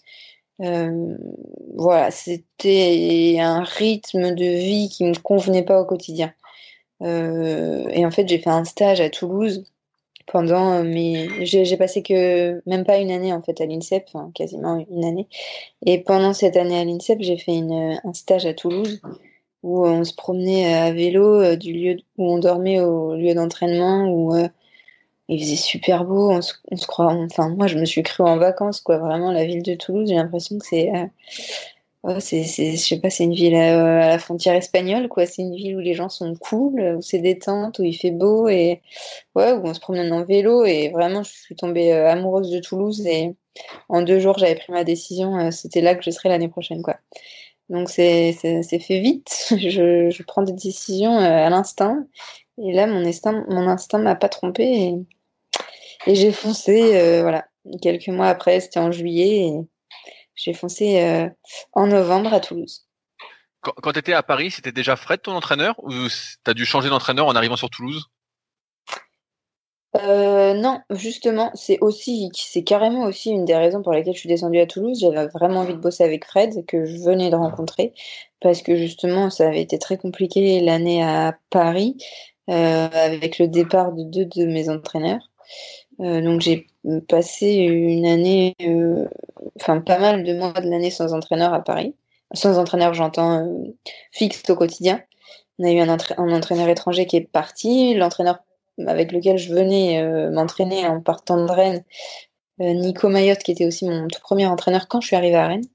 Voilà, c'était un rythme de vie qui me convenait pas au quotidien. Et en fait, j'ai fait un stage à Toulouse pendant mes. J'ai passé que même pas une année en fait à l'INSEP, enfin, quasiment une année. Et pendant cette année à l'INSEP, j'ai fait un stage à Toulouse où on se promenait à vélo du lieu où on dormait au lieu d'entraînement où il faisait super beau, on se, croit, enfin moi je me suis cru en vacances quoi, vraiment la ville de Toulouse, j'ai l'impression que c'est, euh, c'est, je sais pas, c'est une ville euh, à, la frontière espagnole quoi, c'est une ville où les gens sont cool, où c'est détente, où il fait beau et ouais, où on se promène en vélo. Et vraiment je suis tombée euh, amoureuse de Toulouse et en deux jours j'avais pris ma décision, c'était là que je serais l'année prochaine quoi. Donc c'est, fait vite, je, je prends des décisions à l'instant et là, mon instinct, mon instinct m'a pas trompé et, et j'ai foncé, euh, voilà. Quelques mois après, c'était en juillet, et j'ai foncé euh, en novembre à Toulouse. Quand, tu étais à Paris, c'était déjà Fred ton entraîneur ou tu as dû changer d'entraîneur en arrivant sur Toulouse? Euh, non, justement, c'est aussi, c'est carrément aussi une des raisons pour lesquelles je suis descendue à Toulouse. J'avais vraiment envie de bosser avec Fred, que je venais de rencontrer, parce que justement, ça avait été très compliqué l'année à Paris, avec le départ de deux de mes entraîneurs. Euh, donc j'ai passé une année, euh, enfin pas mal de mois de l'année sans entraîneur à Paris. Sans entraîneur, j'entends euh, fixe au quotidien. On a eu un, entraîneur étranger qui est parti. L'entraîneur avec lequel je venais m'entraîner en partant de Rennes, Nico Mayotte, qui était aussi mon tout premier entraîneur quand je suis arrivée à Rennes,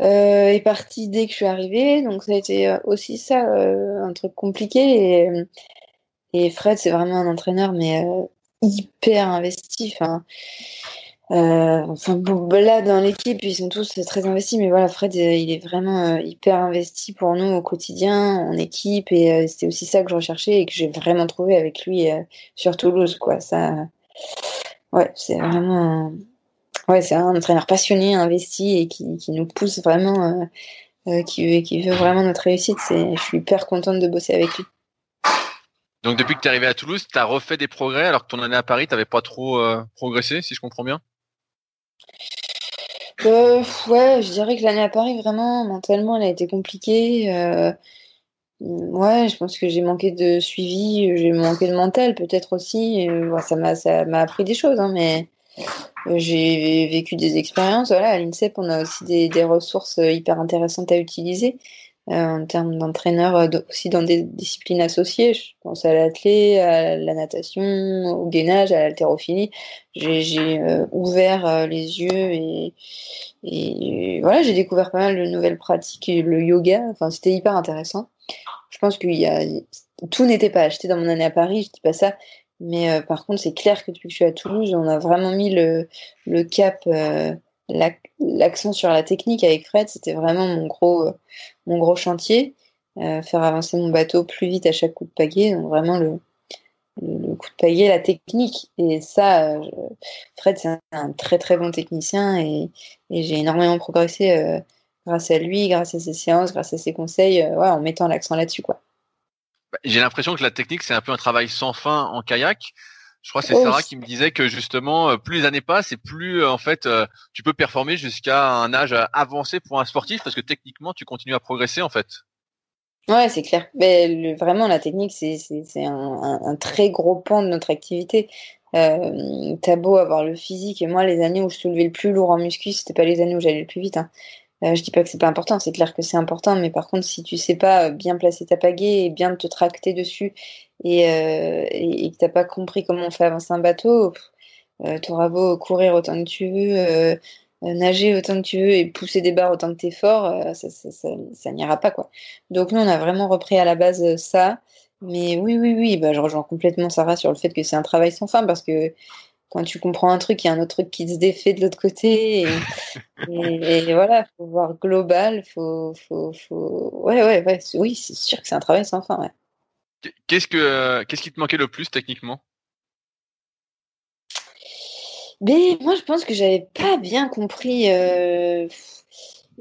est parti dès que je suis arrivée. Donc ça a été aussi ça, un truc compliqué. Et, et Fred, c'est vraiment un entraîneur, mais hyper investi. Enfin, euh, enfin là dans l'équipe ils sont tous très investis, mais voilà Fred euh, il est vraiment euh, hyper investi pour nous au quotidien en équipe et c'était aussi ça que je recherchais et que j'ai vraiment trouvé avec lui sur Toulouse quoi. Ça, ouais c'est vraiment ouais c'est un entraîneur passionné, investi et qui, qui nous pousse vraiment, qui, qui veut vraiment notre réussite. Je suis hyper contente de bosser avec lui. Donc depuis que tu es arrivé à Toulouse, tu as refait des progrès alors que ton année à Paris, tu pas trop euh, progressé, si je comprends bien? Euh, Ouais, je dirais que l'année à Paris, vraiment, mentalement, elle a été compliquée. Euh, ouais, je pense que j'ai manqué de suivi, j'ai manqué de mental peut-être aussi. ça m'a appris des choses, hein, mais j'ai vécu des expériences. Voilà, à l'INSEP, on a aussi des, des ressources hyper intéressantes à utiliser. En termes d'entraîneur aussi dans des disciplines associées. Je pense à l'athlé, à la natation, au gainage, à l'haltérophilie. J'ai ouvert les yeux et, voilà, j'ai découvert pas mal de nouvelles pratiques, le yoga. Enfin, c'était hyper intéressant. Je pense qu'il y a tout n'était pas acheté dans mon année à Paris, je dis pas ça, mais euh, par contre, c'est clair que depuis que je suis à Toulouse, on a vraiment mis le, le cap, euh, l'accent sur la technique avec Fred. C'était vraiment mon gros, euh, mon gros chantier. faire avancer mon bateau plus vite à chaque coup de pagaie. Donc vraiment le, coup de pagaie, la technique. Et ça, Fred, c'est un, très très bon technicien et, j'ai énormément progressé grâce à lui, grâce à ses séances, grâce à ses conseils, en mettant l'accent là-dessus. Bah, j'ai l'impression que la technique, c'est un peu un travail sans fin en kayak. Je crois que c'est oh, Sarah qui me disait que justement, euh, plus les années passent et plus euh, en fait euh, tu peux performer jusqu'à un âge avancé pour un sportif parce que techniquement tu continues à progresser en fait. Ouais, c'est clair. Mais vraiment, la technique, c'est un, un, très gros pan de notre activité. Euh, T'as beau avoir le physique, et moi, les années où je soulevais le plus lourd en muscu, c'était pas les années où j'allais le plus vite. Hein. Euh, je dis pas que c'est pas important, c'est clair que c'est important, mais par contre, si tu sais pas euh, bien placer ta pagaie et bien te tracter dessus et, euh, et, que t'as pas compris comment on fait avancer un bateau, euh, tu auras beau courir autant que tu veux, euh, nager autant que tu veux et pousser des barres autant que tu es fort, ça n'ira pas quoi. Donc nous, on a vraiment repris à la base ça. Mais oui, oui, oui, bah, je rejoins complètement Sarah sur le fait que c'est un travail sans fin parce que quand tu comprends un truc, il y a un autre truc qui se défait de l'autre côté. Et, et, voilà, faut voir global. Faut, faut, faut... Ouais, ouais, ouais. Oui, c'est sûr que c'est un travail sans fin. Ouais. Qu'est-ce que, qu'est-ce qui te manquait le plus techniquement? Mais moi, je pense que j'avais pas bien compris. Euh,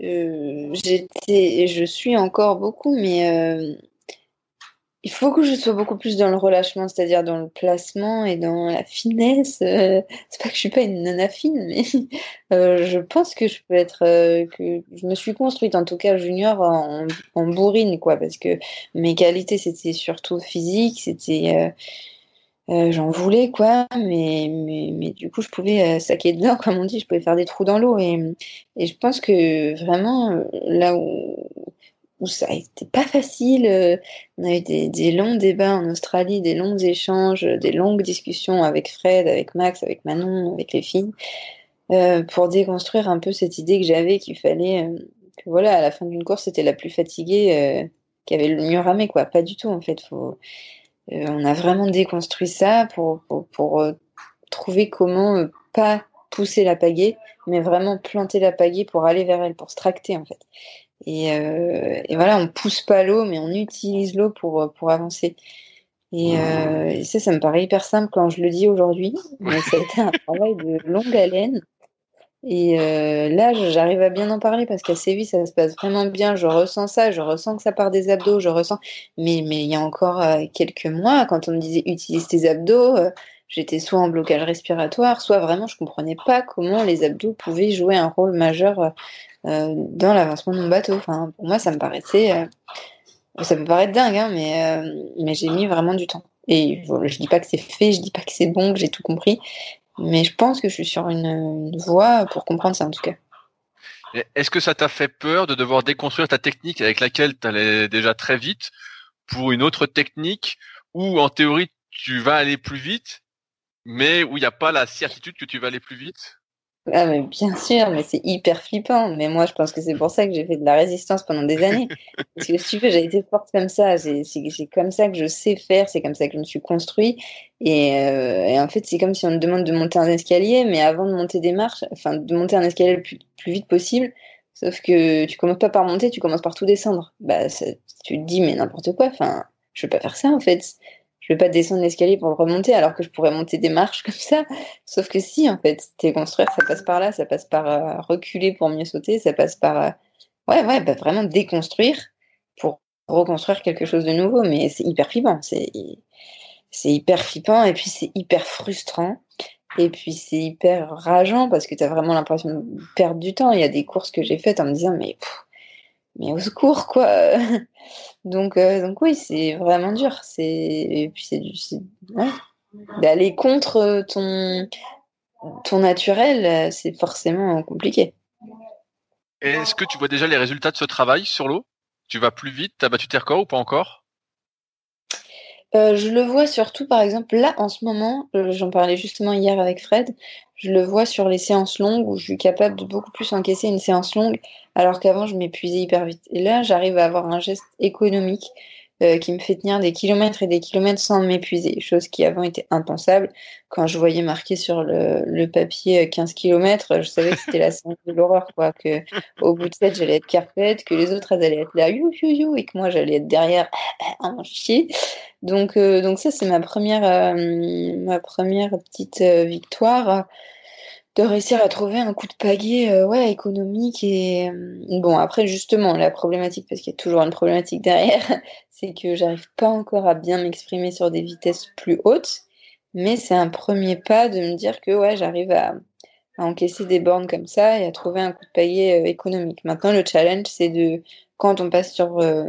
euh, j'étais, je suis encore beaucoup, mais euh, il faut que je sois beaucoup plus dans le relâchement, c'est-à-dire dans le placement et dans la finesse. Euh, c'est pas que je suis pas une nana fine, mais euh, je pense que je peux être, euh, que je me suis construite en tout cas junior en, en bourrine, quoi, parce que mes qualités c'était surtout physique, c'était, j'en voulais quoi, mais, mais, mais du coup je pouvais saquer dedans, comme on dit, je pouvais faire des trous dans l'eau et, et je pense que vraiment là où où ça a été pas facile. Euh, on a eu des, longs débats en Australie, des longs échanges, des longues discussions avec Fred, avec Max, avec Manon, avec les filles, euh, pour déconstruire un peu cette idée que j'avais qu'il fallait euh, que voilà, à la fin d'une course, c'était la plus fatiguée qui avait le mieux ramé, quoi. Pas du tout, en fait. On a vraiment déconstruit ça pour, pour, pour trouver comment pas pousser la pagaie, mais vraiment planter la pagaie pour aller vers elle, pour se tracter, en fait. Et, euh, et, voilà, on pousse pas l'eau, mais on utilise l'eau pour, pour avancer. Et, euh, et, ça, ça me paraît hyper simple quand je le dis aujourd'hui, mais ça a été un travail de longue haleine. Et euh, là, j'arrive à bien en parler parce qu'à Séville, ça se passe vraiment bien. Je ressens ça, je ressens que ça part des abdos, je ressens. Mais, mais il y a encore euh, quelques mois, quand on me disait utilise tes abdos, euh, j'étais soit en blocage respiratoire, soit vraiment je comprenais pas comment les abdos pouvaient jouer un rôle majeur euh, dans l'avancement de mon bateau. Enfin, pour moi, ça me paraissait, euh, ça peut paraître dingue, hein, mais, euh, mais j'ai mis vraiment du temps. Et je dis pas que c'est fait, je dis pas que c'est bon, que j'ai tout compris, mais je pense que je suis sur une, voie pour comprendre ça en tout cas. Est-ce que ça t'a fait peur de devoir déconstruire ta technique avec laquelle tu allais déjà très vite pour une autre technique où en théorie tu vas aller plus vite, mais où il n'y a pas la certitude que tu vas aller plus vite? Ah, mais bien sûr, mais c'est hyper flippant. Mais moi, je pense que c'est pour ça que j'ai fait de la résistance pendant des années. Parce que si tu veux, j'ai été forte comme ça. C'est comme ça que je sais faire. C'est comme ça que je me suis construit. Et, euh, et en fait, c'est comme si on te demande de monter un escalier, mais avant de monter des marches, enfin, de monter un escalier le plus, plus vite possible. Sauf que tu commences pas par monter, tu commences par tout descendre. Bah, tu te dis, mais n'importe quoi. Enfin, je veux pas faire ça, en fait je vais pas descendre l'escalier pour le remonter alors que je pourrais monter des marches comme ça. Sauf que si, en fait, t'es construire, ça passe par là, ça passe par euh, reculer pour mieux sauter, ça passe par, euh, ouais, ouais, bah, vraiment déconstruire pour reconstruire quelque chose de nouveau. Mais c'est hyper flippant, c'est, c'est hyper flippant et puis c'est hyper frustrant. Et puis c'est hyper rageant parce que tu as vraiment l'impression de perdre du temps. Il y a des courses que j'ai faites en me disant mais mais au secours quoi. donc euh, donc oui, c'est vraiment dur. C'est et puis c'est du d'aller contre ton ton naturel, c'est forcément compliqué. Est-ce que tu vois déjà les résultats de ce travail sur l'eau? Tu vas plus vite? T'as battu tes records ou pas encore? Euh, je le vois surtout, par exemple, là, en ce moment, euh, j'en parlais justement hier avec Fred, je le vois sur les séances longues où je suis capable de beaucoup plus encaisser une séance longue, alors qu'avant, je m'épuisais hyper vite. Et là, j'arrive à avoir un geste économique euh, qui me fait tenir des kilomètres et des kilomètres sans m'épuiser, chose qui avant était impensable. Quand je voyais marqué sur le, papier 15 kilomètres, je savais que c'était la scène de l'horreur, quoi, que au bout de 7, j'allais être carpette, que les autres, elles allaient être là, you, you, you, et que moi, j'allais être derrière, en chier. Donc, euh, donc ça, c'est ma euh, ma première petite victoire de réussir à trouver un coup de pagaie ouais économique et bon après justement la problématique parce qu'il y a toujours une problématique derrière c'est que j'arrive pas encore à bien m'exprimer sur des vitesses plus hautes, mais c'est un premier pas de me dire que ouais, j'arrive à, encaisser des bornes comme ça et à trouver un coup de paillet euh, économique. Maintenant, le challenge, c'est de, quand on passe sur euh,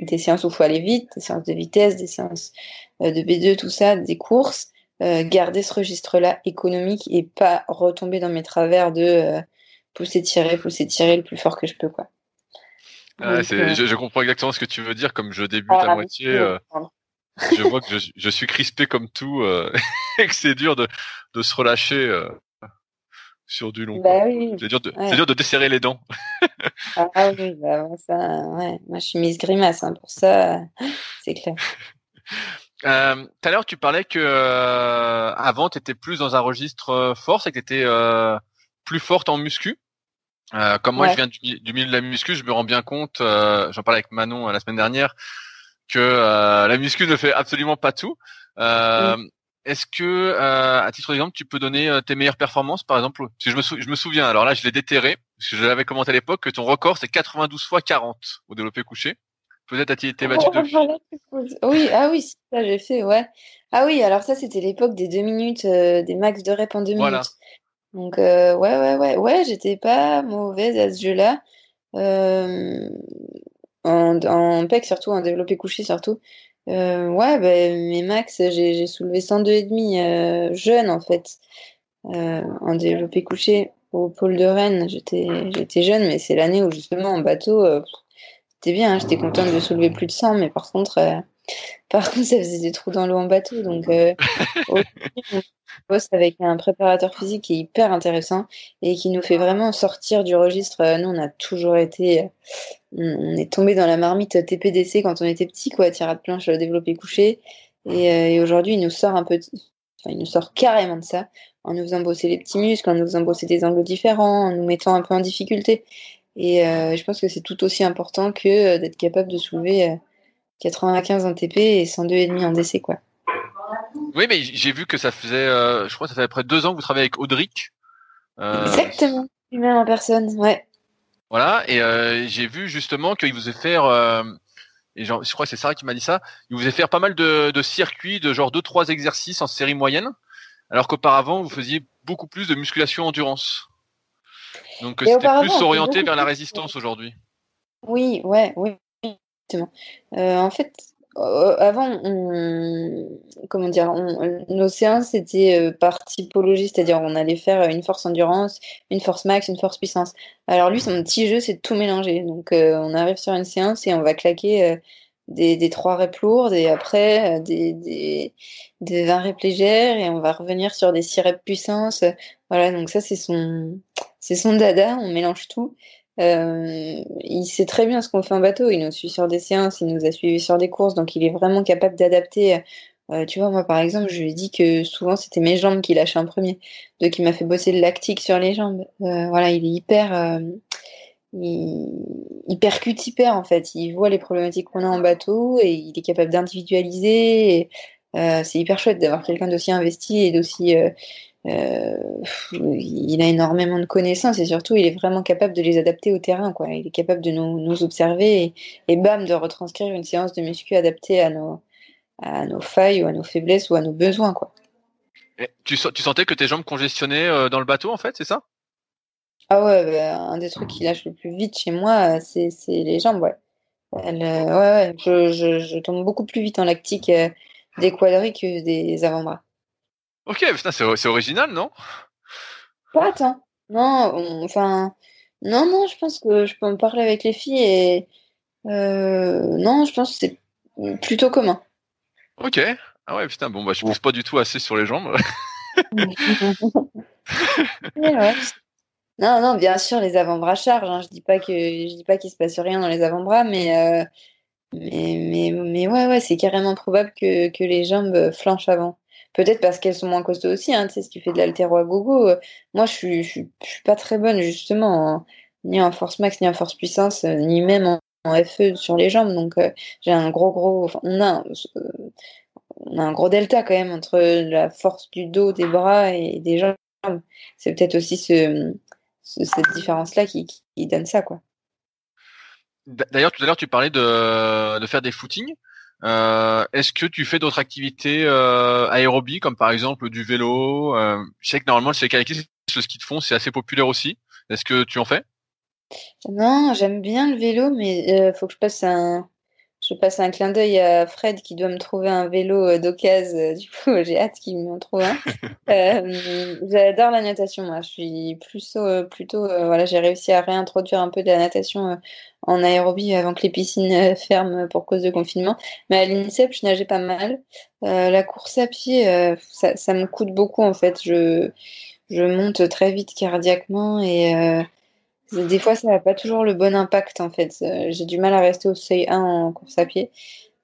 des séances où il faut aller vite, des séances de vitesse, des séances euh, de B2, tout ça, des courses, garder ce registre-là économique et pas retomber dans mes travers de pousser, tirer, pousser, tirer le plus fort que je peux, quoi. Euh, je, comprends exactement ce que tu veux dire. Comme je débute à moitié, euh, je vois que je, suis crispé comme tout euh, et que c'est dur de, de, se relâcher sur du long. Bah c'est dur, de, dur de desserrer les dents. ah oui, bah, ça, ouais. moi je suis mise grimace hein, pour ça, c'est clair. Tout à l'heure, tu parlais que avant, tu étais plus dans un registre force et que tu étais plus forte en muscu. Euh, comme moi, je viens du, milieu de la muscu, je me rends bien compte, euh, j'en parlais avec Manon euh, la semaine dernière, que la muscu ne fait absolument pas tout. Est-ce que, à titre d'exemple, tu peux donner tes meilleures performances, par exemple? Je me, je me souviens, alors là, je l'ai déterré, parce que je l'avais commenté à l'époque, que ton record, c'est 92 fois 40 au développé couché. Peut-être as-tu été battu oh, Oui, ah oui, ça j'ai fait, ouais. Ah oui, alors ça, c'était l'époque des deux minutes, des max de rep en deux minutes. Donc euh, ouais, ouais, ouais, ouais, j'étais pas mauvaise à ce jeu-là. Euh, en, en PEC surtout, en développé couché surtout. Euh, ouais, ben mes max, j'ai soulevé 102 et demi euh, jeune en fait. Euh, en développé couché au pôle de Rennes, j'étais j'étais jeune, mais c'est l'année où justement en bateau, c'était bien, hein, j'étais contente de soulever plus de 100, mais par contre, par contre, ça faisait des trous dans l'eau en bateau. Donc, euh, on bosse avec un préparateur physique qui est hyper intéressant et qui nous fait vraiment sortir du registre. Euh, nous, on a toujours été. Euh, on est tombé dans la marmite TPDC quand on était petit, quoi, tirade de planche développé couché. Et, aujourd'hui, il nous sort un peu. Enfin, il nous sort carrément de ça en nous faisant bosser les petits muscles, en nous faisant bosser des angles différents, en nous mettant un peu en difficulté. Et je pense que c'est tout aussi important que d'être capable de soulever 95 en TP et 102,5 en DC, quoi. Oui, mais j'ai vu que ça faisait, euh, je crois que ça fait près de deux ans que vous travaillez avec Audric. Euh, Exactement, lui-même en personne, ouais. Voilà, et euh, j'ai vu justement qu'il vous faisait faire, et genre, je crois que c'est Sarah qui m'a dit ça, il vous faisait faire pas mal de, de circuits, de genre 2-3 exercices en série moyenne, alors qu'auparavant, vous faisiez beaucoup plus de musculation endurance. Donc c'était plus orienté vers la résistance aujourd'hui. Oui, ouais, oui. Euh, en fait, euh, avant, comment dire, nos séances étaient euh, par typologie, c'est-à-dire on allait faire une force endurance, une force max, une force puissance. Alors lui, son petit jeu, c'est de tout mélanger. Donc on arrive sur une séance et on va claquer des, des 3 reps lourdes et après des, des, des 20 reps légères et on va revenir sur des 6 reps puissance. Voilà, donc ça c'est son, c'est son dada, on mélange tout. Euh, il sait très bien ce qu'on fait en bateau. Il nous suit sur des séances, il nous a suivi sur des courses, donc il est vraiment capable d'adapter. Euh, tu vois, moi par exemple, je lui ai dit que souvent c'était mes jambes qui lâchaient en premier, donc il m'a fait bosser le lactique sur les jambes. Euh, voilà, il est hyper, il, percute hyper en fait. Il voit les problématiques qu'on a en bateau et il est capable d'individualiser. c'est hyper chouette d'avoir quelqu'un d'aussi investi et d'aussi euh, il a énormément de connaissances et surtout il est vraiment capable de les adapter au terrain. Quoi. Il est capable de nous, observer et, bam, de retranscrire une séance de muscu adaptée à nos, à nos failles ou à nos faiblesses ou à nos besoins. Quoi. tu, tu sentais que tes jambes congestionnaient euh, dans le bateau en fait, c'est ça? Ah ouais, bah, un des trucs qui lâche le plus vite chez moi, c'est les jambes. Ouais. Euh, ouais, ouais je, je, je, tombe beaucoup plus vite en lactique des quadris que des avant-bras. Ok, c'est original, non? Pas Non, enfin, non, non, je pense que je peux en parler avec les filles et Non, je pense que c'est plutôt commun. Ok. Ah ouais, putain, bon, bah, je pense pas du tout assez sur les jambes. Non, non, bien sûr, les avant-bras chargent. Hein. Je dis pas que je dis pas qu'il se passe rien dans les avant-bras, mais, mais, mais, mais ouais, ouais, c'est carrément probable que, que les jambes flanchent avant. Peut-être parce qu'elles sont moins costauds aussi, hein, tu sais, ce qui fait de l'altéro à gogo. Moi, je suis, je suis, pas très bonne, justement, ni en force max, ni en force puissance, ni même en, FE sur les jambes. Donc, euh, j'ai un gros, gros. on, a, on a un gros delta quand même entre la force du dos, des bras et des jambes. C'est peut-être aussi ce, cette différence-là qui, qui donne ça, quoi. D'ailleurs, tout à l'heure, tu parlais de, de faire des footings. Euh, est-ce que tu fais d'autres activités euh, aérobies, comme par exemple du vélo euh, Je sais que normalement, kayakistes, le ski de fond, c'est assez populaire aussi. Est-ce que tu en fais? Non, j'aime bien le vélo, mais il faut que je passe un, je passe un clin d'œil à Fred qui doit me trouver un vélo d'occasion. Du coup, j'ai hâte qu'il m'en trouve un. J'adore la natation. Moi, je suis plutôt, plutôt, voilà, j'ai réussi à réintroduire un peu de la natation en aérobie avant que les piscines euh, ferment pour cause de confinement. Mais à l'INSEP, je nageais pas mal. Euh, la course à pied, euh, ça, ça, me coûte beaucoup en fait. Je, je monte très vite cardiaquement et des fois ça n'a pas toujours le bon impact en fait. J'ai du mal à rester au seuil 1 en course à pied.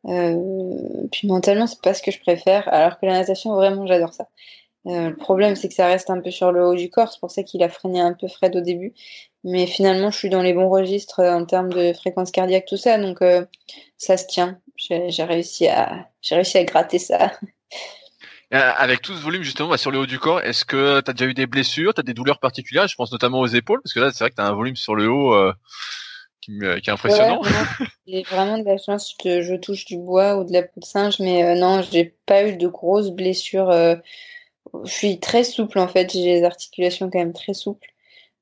puis mentalement, c'est pas ce que je préfère. Alors que la natation, vraiment, j'adore ça. le problème, c'est que ça reste un peu sur le haut du corps. C'est pour ça qu'il a freiné un peu Fred au début. Mais finalement, je suis dans les bons registres euh, en termes de fréquence cardiaque, tout ça. Donc, euh, ça se tient. J'ai réussi, réussi à gratter ça. Euh, avec tout ce volume, justement, bah, sur le haut du corps, est-ce que tu as déjà eu des blessures, tu as des douleurs particulières? Je pense notamment aux épaules, parce que là, c'est vrai que tu as un volume sur le haut qui, est impressionnant. j'ai vraiment de la chance, je, je, touche du bois ou de la peau de singe, mais non, j'ai pas eu de grosses blessures. je suis très souple, en fait. J'ai les articulations quand même très souples.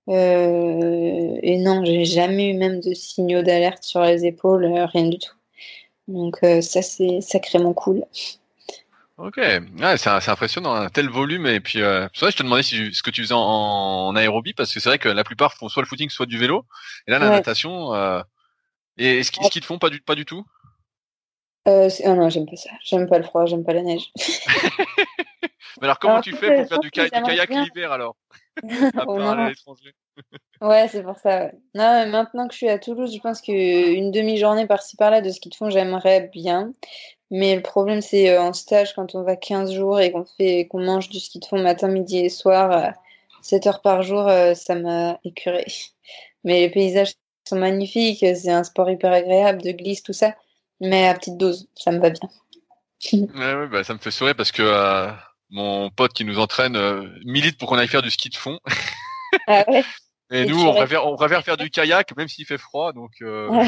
Euh, et non, j'ai jamais eu même de signaux d'alerte sur les épaules, euh, rien du tout. Donc euh, ça, c'est sacrément cool. Ok, ouais, c'est impressionnant, un tel volume. Et puis, euh, je te demandais si, ce que tu faisais en, aérobie, parce que c'est vrai que la plupart font soit le footing, soit du vélo. Et là, la natation. et est-ce qu'ils te font pas du, pas du tout? Euh, oh non, j'aime pas ça. J'aime pas le froid, j'aime pas la neige. Mais alors, comment tu fais pour faire du, kayak l'hiver alors? Ouais, c'est pour ça. Non, maintenant que je suis à Toulouse, je pense qu'une demi-journée par-ci par-là de ski de fond, j'aimerais bien. Mais le problème, c'est euh, en stage, quand on va 15 jours et qu'on fait, qu'on mange du ski de fond matin, midi et soir, 7 heures par jour, euh, ça m'a écuré. Mais les paysages sont magnifiques, c'est un sport hyper agréable, de glisse, tout ça. Mais à petite dose, ça me va bien. ouais, ouais, bah, ça me fait sourire parce que euh, mon pote qui nous entraîne euh, milite pour qu'on aille faire du ski de fond. Ah ouais. Et, nous, on préfère, on préfère faire du kayak, même s'il fait froid. Donc, euh...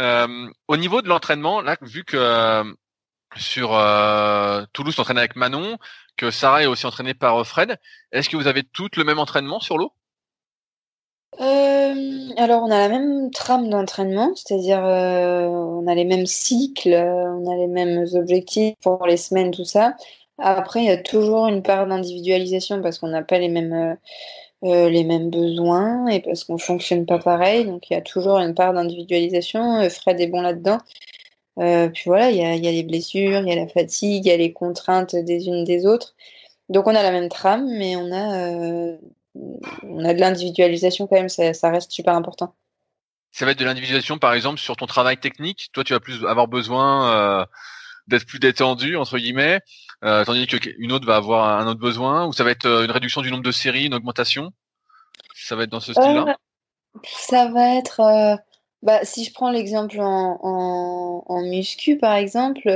euh, au niveau de l'entraînement, là, vu que euh, sur euh, Toulouse, s'entraîne avec Manon, que Sarah est aussi entraînée par Fred, est-ce que vous avez toutes le même entraînement sur l'eau? Euh, alors, on a la même trame d'entraînement, c'est-à-dire euh, on a les mêmes cycles, on a les mêmes objectifs pour les semaines, tout ça. Après, il y a toujours une part d'individualisation parce qu'on n'a pas les mêmes euh, les mêmes besoins et parce qu'on fonctionne pas pareil. Donc, il y a toujours une part d'individualisation. Fred est bon là-dedans. puis voilà, il y a, y a les blessures, il y a la fatigue, il y a les contraintes des unes des autres. Donc, on a la même trame, mais on a on a de l'individualisation quand même, ça, reste super important. Ça va être de l'individualisation, par exemple, sur ton travail technique. Toi, tu vas plus avoir besoin euh, d'être plus détendu entre guillemets, euh, tandis qu'une autre va avoir un autre besoin, ou ça va être euh, une réduction du nombre de séries, une augmentation? Ça va être dans ce style-là? ça va être, bah, si je prends l'exemple en, en, muscu, par exemple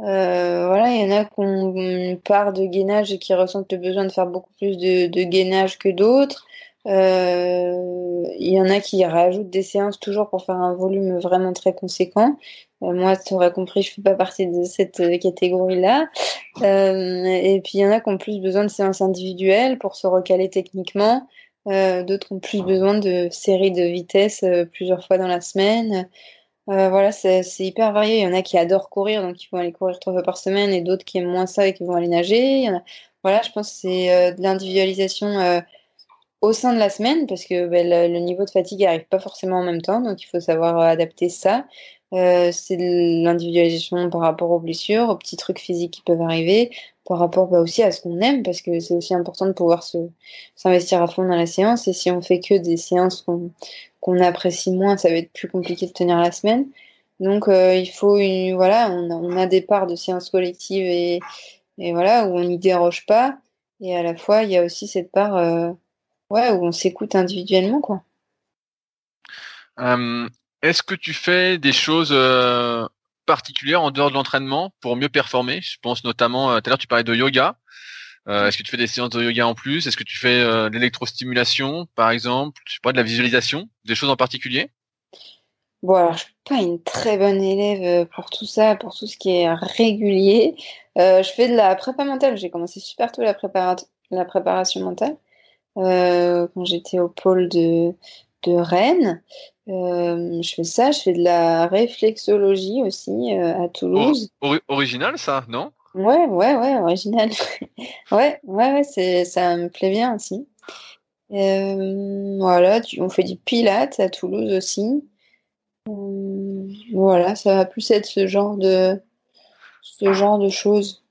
euh, voilà, il y en a qui ont une part de gainage et qui ressentent le besoin de faire beaucoup plus de, de gainage que d'autres. Euh, il y en a qui rajoutent des séances toujours pour faire un volume vraiment très conséquent. Euh, moi, tu aurais compris, je fais pas partie de cette catégorie-là. Euh, et puis il y en a qui ont plus besoin de séances individuelles pour se recaler techniquement. Euh, d'autres ont plus besoin de séries de vitesse plusieurs fois dans la semaine. Euh, voilà, c'est hyper varié. Il y en a qui adorent courir, donc ils vont aller courir trois fois par semaine, et d'autres qui aiment moins ça et qui vont aller nager. voilà, je pense que c'est euh, de l'individualisation euh, au sein de la semaine, parce que ben, le, niveau de fatigue n'arrive pas forcément en même temps, donc il faut savoir adapter ça. Euh, c'est l'individualisation par rapport aux blessures, aux petits trucs physiques qui peuvent arriver, par rapport bah, aussi à ce qu'on aime, parce que c'est aussi important de pouvoir s'investir à fond dans la séance. Et si on fait que des séances qu'on apprécie moins, ça va être plus compliqué de tenir la semaine. Donc euh, il faut voilà, on a, on a, des parts de séances collectives et, et voilà où on n'y déroge pas. Et à la fois il y a aussi cette part euh, ouais où on s'écoute individuellement quoi. Est-ce que tu fais des choses euh, particulières en dehors de l'entraînement pour mieux performer? Je pense notamment, tout à l'heure tu parlais de yoga. Est-ce que tu fais des séances de yoga en plus? Est-ce que tu fais de l'électrostimulation, par exemple? Je pas, de la visualisation, des choses en particulier? Bon, alors, je suis pas une très bonne élève euh, pour tout ça, pour tout ce qui est régulier. Euh, je fais de la prépa mentale. J'ai commencé super tôt la, préparation mentale euh, quand j'étais au pôle de, de Rennes. je fais ça. Je fais de la réflexologie aussi à Toulouse. original, ça, non? Ouais, ouais, ouais, original. ouais, ouais, ouais, c'est, ça me plaît bien aussi. voilà, on fait du pilates à Toulouse aussi. Euh, voilà, ça va plus être ce genre de, ce genre de choses.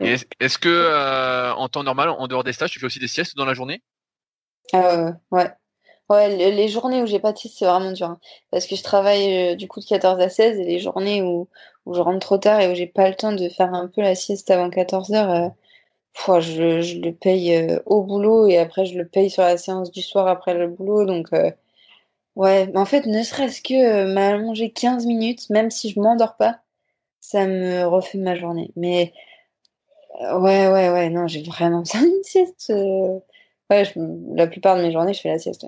Est-ce que euh, en temps normal, en dehors des stages, tu fais aussi des siestes dans la journée? Euh, Ouais. Ouais, les journées où j'ai pas de sieste, c'est vraiment dur. Hein. parce que je travaille du coup de 14 à 16 et les journées où, où je rentre trop tard et où j'ai pas le temps de faire un peu la sieste avant 14 heures, je, je, le paye au boulot et après je le paye sur la séance du soir après le boulot. Donc Ouais, mais en fait, ne serait-ce que euh, m'allonger 15 minutes, même si je m'endors pas, ça me refait ma journée. Mais euh, ouais, ouais, ouais, non, j'ai vraiment besoin d'une sieste. Euh. Ouais, la plupart de mes journées, je fais la sieste.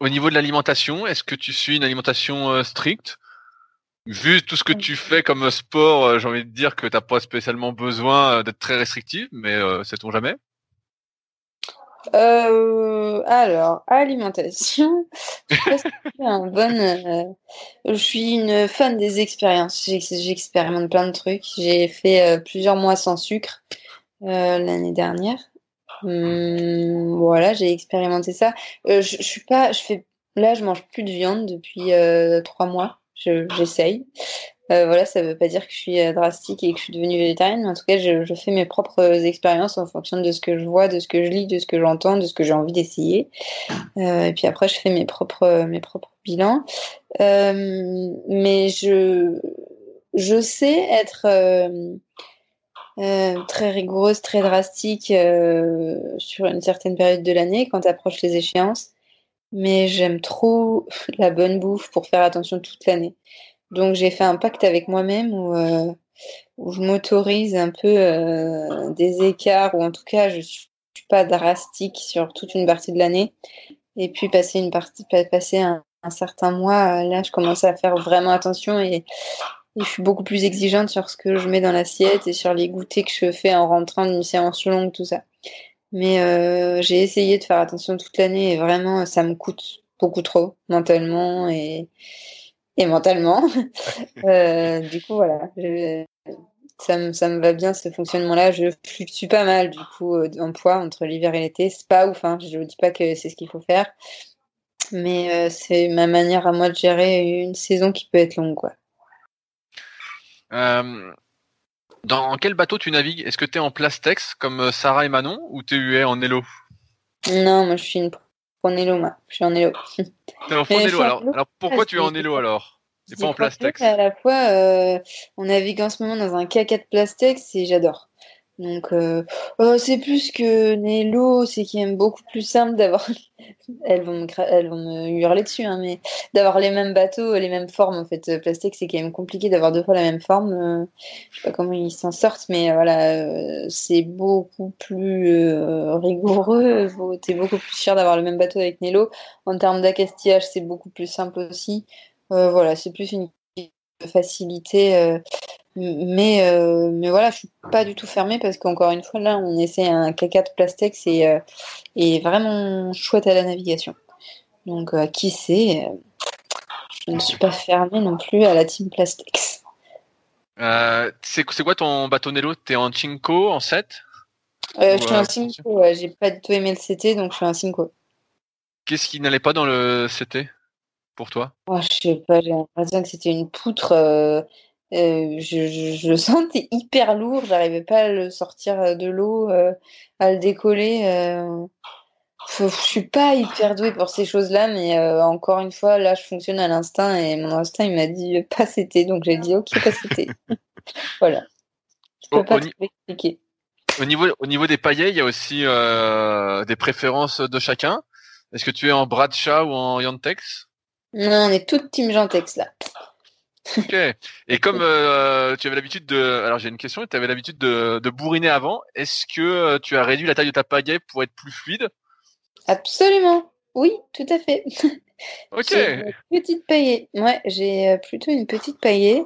Au niveau de l'alimentation, est-ce que tu suis une alimentation stricte? Vu tout ce que tu fais comme sport, j'ai envie de dire que tu n'as pas spécialement besoin d'être très restrictif, mais sait-on jamais? Euh, alors, alimentation. je, euh, je suis une fan des expériences. J'expérimente plein de trucs. J'ai fait euh, plusieurs mois sans sucre l'année dernière. Hum, voilà, j'ai expérimenté ça. je, je, suis pas, je fais, là, je mange plus de viande depuis trois mois. J'essaye. Euh, voilà, ça veut pas dire que je suis euh, drastique et que je suis devenue végétarienne, mais en tout cas, je, fais mes propres expériences en fonction de ce que je vois, de ce que je lis, de ce que j'entends, de ce que j'ai envie d'essayer. Euh, et puis après, je fais mes propres, mes propres bilans. mais je, je sais être très rigoureuse, très drastique sur une certaine période de l'année quand approchent les échéances. Mais j'aime trop la bonne bouffe pour faire attention toute l'année. Donc j'ai fait un pacte avec moi-même où, euh, je m'autorise un peu euh, des écarts, ou en tout cas je ne suis pas drastique sur toute une partie de l'année. Et puis passer une partie, passer un, certain mois, là je commence à faire vraiment attention et, je suis beaucoup plus exigeante sur ce que je mets dans l'assiette et sur les goûters que je fais en rentrant d'une séance longue, tout ça. Mais euh, j'ai essayé de faire attention toute l'année et vraiment ça me coûte beaucoup trop mentalement et, et mentalement. Euh, du coup, voilà, ça, me, ça me va bien ce fonctionnement-là. Je fluctue pas mal, du coup, euh, en poids entre l'hiver et l'été. C'est pas ouf, hein. je ne dis pas que c'est ce qu'il faut faire. Mais c'est ma manière à moi de gérer une saison qui peut être longue, quoi. Dans quel bateau tu navigues? Est-ce que tu es en Plastex comme Sarah et Manon ou tu es en Hello Non, moi je suis une en Elo, moi. Je suis en Elo. T'es en Elo, alors. alors pourquoi tu es en Elo alors? C'est pas en Plastex À la fois, euh, on navigue en ce moment dans un K4 Plastex et j'adore. Donc, euh, oh, c'est plus que Nello, c'est qui même beaucoup plus simple d'avoir. elles, vont me elles vont me hurler dessus, hein, mais d'avoir les mêmes bateaux, les mêmes formes. En fait, plastique, c'est quand même compliqué d'avoir deux fois la même forme. Euh, je sais pas comment ils s'en sortent, mais voilà, euh, c'est beaucoup plus rigoureux. T'es beaucoup plus fier d'avoir le même bateau avec Nello. En termes d'accastillage, c'est beaucoup plus simple aussi. voilà, c'est plus une facilité mais, euh, mais voilà, je suis pas du tout fermée parce qu'encore une fois, là, on essaie un K4 Plastex et, euh, vraiment chouette à la navigation. Donc, euh, qui sait, je ne suis pas fermée non plus à la team Plastex. c'est quoi ton bateau Nello T'es en Chinko, en 7 je suis Simco, ouais. j'ai pas du tout aimé le CT, donc je suis un Simco. Qu'est-ce qui n'allait pas dans le CT pour toi? Oh, Je sais pas, j'ai l'impression que c'était une poutre. Euh, euh, je, je, le sentais hyper lourd, j'arrivais pas à le sortir de l'eau, euh, à le décoller. je suis pas hyper douée pour ces choses-là, mais encore une fois, là, je fonctionne à l'instinct et mon instinct, il m'a dit pas c'était, donc j'ai dit ok, pas c'était. voilà. Je peux pas expliquer. Au niveau, au niveau des paillets, il y a aussi des préférences de chacun. Est-ce que tu es en Bradshaw ou en Yantex Non, on est toute team Yantex là. Ok. Et comme euh, tu avais l'habitude de, alors j'ai une question. Tu avais l'habitude de, de, bourriner avant. Est-ce que euh, tu as réduit la taille de ta pagaie pour être plus fluide? Absolument. Oui, tout à fait. Ok. une petite paillée. Ouais, j'ai euh, plutôt une petite paillée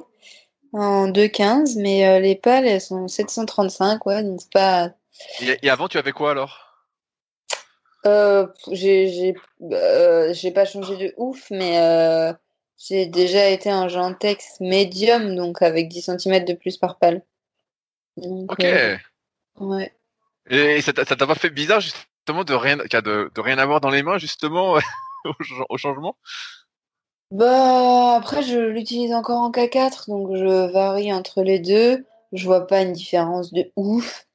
en 2,15, mais les pales elles sont 735, ouais, donc c'est pas. et avant, tu avais quoi alors? Euh, j'ai euh, j'ai pas changé de ouf, mais euh, j'ai déjà été un Gentex médium, donc avec 10 cm de plus par pal. ok. ouais. Et ça t'a pas fait bizarre justement de rien, de, de rien avoir dans les mains justement au, au, changement? Bah après je l'utilise encore en K4, donc je varie entre les deux. Je vois pas une différence de ouf.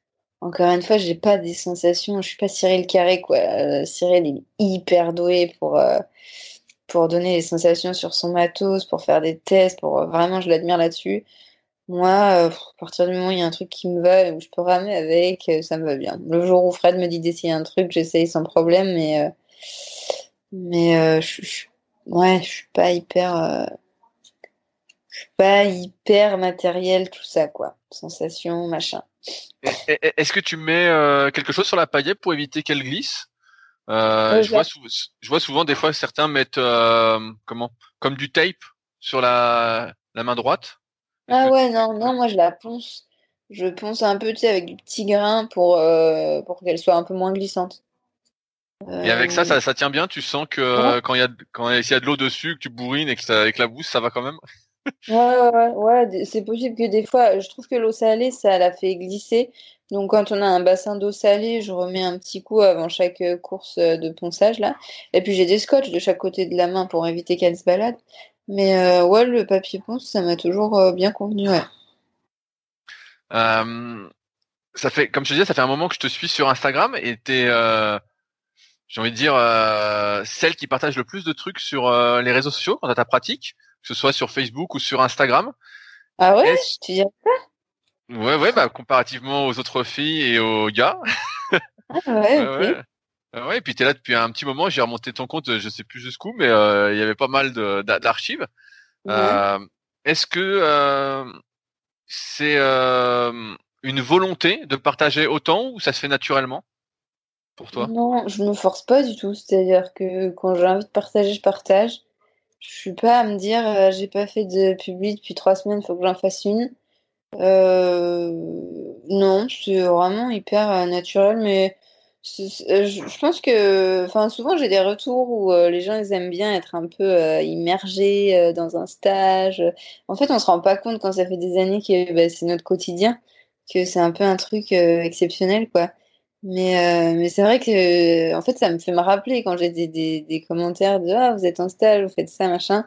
Encore une fois, j'ai pas des sensations. Je suis pas Cyril Carré, quoi. Euh, Cyril est hyper doué pour euh, donner des sensations sur son matos, pour faire des tests. Pour vraiment, je l'admire là-dessus. Moi, euh, à partir du moment où il y a un truc qui me va, où je peux ramer avec, ça me va bien. Le jour où Fred me dit d'essayer un truc, j'essaye sans problème, mais mais je, suis pas hyper je pas hyper matériel tout ça quoi. Sensation, machin. Est-ce que tu mets euh, quelque chose sur la paillette pour éviter qu'elle glisse? Euh, je, vois je, vois souvent des fois certains mettent euh, comment? Comme du tape sur la, la main droite. Ah ouais non non moi je la ponce. Je ponce un peu tu sais, avec du petit grain pour pour qu'elle soit un peu moins glissante. Et avec ça, ça, ça tient bien? Tu sens que quand il y a quand il y a de l'eau dessus, que tu bourrines et que ça éclabousse, ça va quand même? Ouais, ouais, ouais, c'est possible que des fois, je trouve que l'eau salée, ça la fait glisser. Donc, quand on a un bassin d'eau salée, je remets un petit coup avant chaque euh, course euh, de ponçage, là. Et puis, j'ai des scotch de chaque côté de la main pour éviter qu'elle se balade. Mais euh, ouais, le papier ponce, ça m'a toujours bien convenu, ouais. ça fait, comme je te disais, ça fait un moment que je te suis sur Instagram et t'es, j'ai envie de dire, celle qui partage le plus de trucs sur les réseaux sociaux quant à ta pratique que ce soit sur Facebook ou sur Instagram. Ah ouais? Tu dirais ça? Ouais, ouais, bah, comparativement aux autres filles et aux gars. Ah ouais, ouais, ouais. et puis tu es là depuis un petit moment, j'ai remonté ton compte, je sais plus jusqu'où, mais euh, il y avait pas mal d'archives. Euh, Est-ce que euh, c'est euh, une volonté de partager autant ou ça se fait naturellement? Pour toi? Non, je me force pas du tout. C'est-à-dire que quand j'ai envie de partager, je partage. Je suis pas à me dire euh, j'ai pas fait de public depuis trois semaines, faut que j'en fasse une. Euh, non, c'est vraiment hyper euh, naturel, mais je pense que, souvent j'ai des retours où les gens aiment bien être un peu immergés dans un stage. En fait, on se rend pas compte quand ça fait des années que bah, c'est notre quotidien, que c'est un peu un truc exceptionnel, quoi. Mais, euh, mais c'est vrai que en fait ça me fait me rappeler quand j'ai des, des, commentaires de ah vous êtes en stage, vous faites ça machin.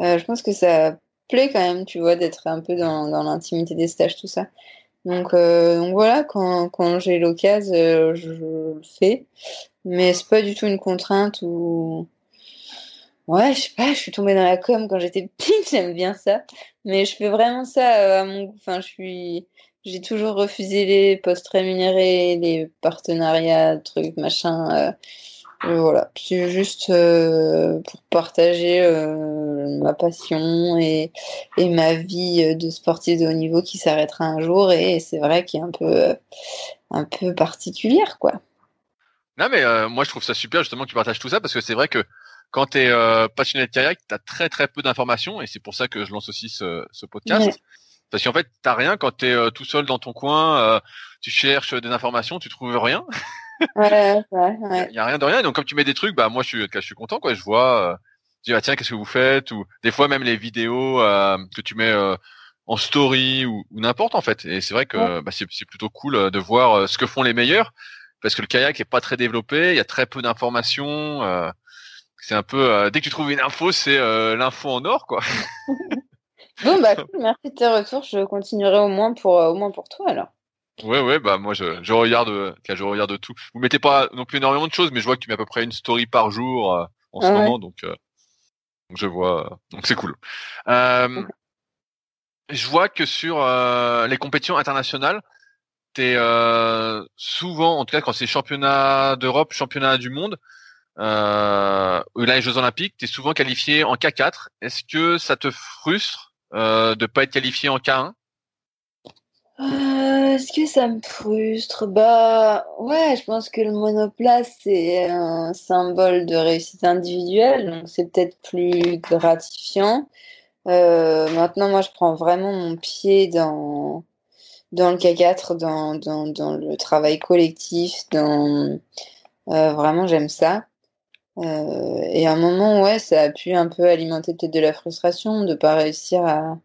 Euh, je pense que ça plaît quand même, tu vois, d'être un peu dans, dans l'intimité des stages, tout ça. Donc, euh, donc voilà, quand, quand j'ai l'occasion, euh, je, le fais. Mais c'est pas du tout une contrainte ou ouais, je sais pas, je suis tombée dans la com quand j'étais petite, j'aime bien ça. Mais je fais vraiment ça euh, à mon Enfin, je suis j'ai toujours refusé les postes rémunérés, les partenariats, trucs, machin. Euh, euh voilà, c'est juste euh, pour partager euh, ma passion et, et ma vie de sportive de haut niveau qui s'arrêtera un jour. Et c'est vrai qu'il est un peu, un peu particulière, quoi. Non, mais moi je trouve ça super justement que tu partages tout ça parce que c'est vrai que quand tu es passionné de kayak, tu as très très peu d'informations et c'est pour ça que je lance aussi ce, ce podcast. Parce qu'en fait, t'as rien quand tu es euh, tout seul dans ton coin, euh, tu cherches des informations, tu trouves rien. ouais, ouais, Il y a rien de rien. Donc comme tu mets des trucs, bah moi je suis, je suis content quoi. Je vois, euh, je dis ah, tiens qu'est-ce que vous faites? Ou des fois même les vidéos que tu mets en story ou, n'importe en fait. Et c'est vrai que bah, c'est plutôt cool de voir ce que font les meilleurs parce que le kayak est pas très développé, il y a très peu d'informations. c'est un peu dès que tu trouves une info, c'est l'info en or quoi. bon bah merci de tes retours. Je continuerai au moins pour au moins pour toi alors. Ouais, ouais, bah moi je, je regarde, euh, je regarde tout. Vous mettez pas non plus énormément de choses, mais je vois que tu mets à peu près une story par jour euh, en ce moment, donc, euh, donc je vois, donc c'est cool. Euh, je vois que sur les compétitions internationales, t'es souvent, en tout cas quand c'est championnat d'Europe, championnat du monde, euh, ou là les Jeux Olympiques, t'es souvent qualifié en K4. Est-ce que ça te frustre de pas être qualifié en K1 euh, est-ce que ça me frustre? Bah ouais, je pense que le monoplace, c'est un symbole de réussite individuelle, donc c'est peut-être plus gratifiant. Euh, maintenant, moi, je prends vraiment mon pied dans, le K4, dans, le travail collectif, dans euh, vraiment j'aime ça. Et à un moment, ouais, ça a pu un peu alimenter peut-être de la frustration de pas réussir à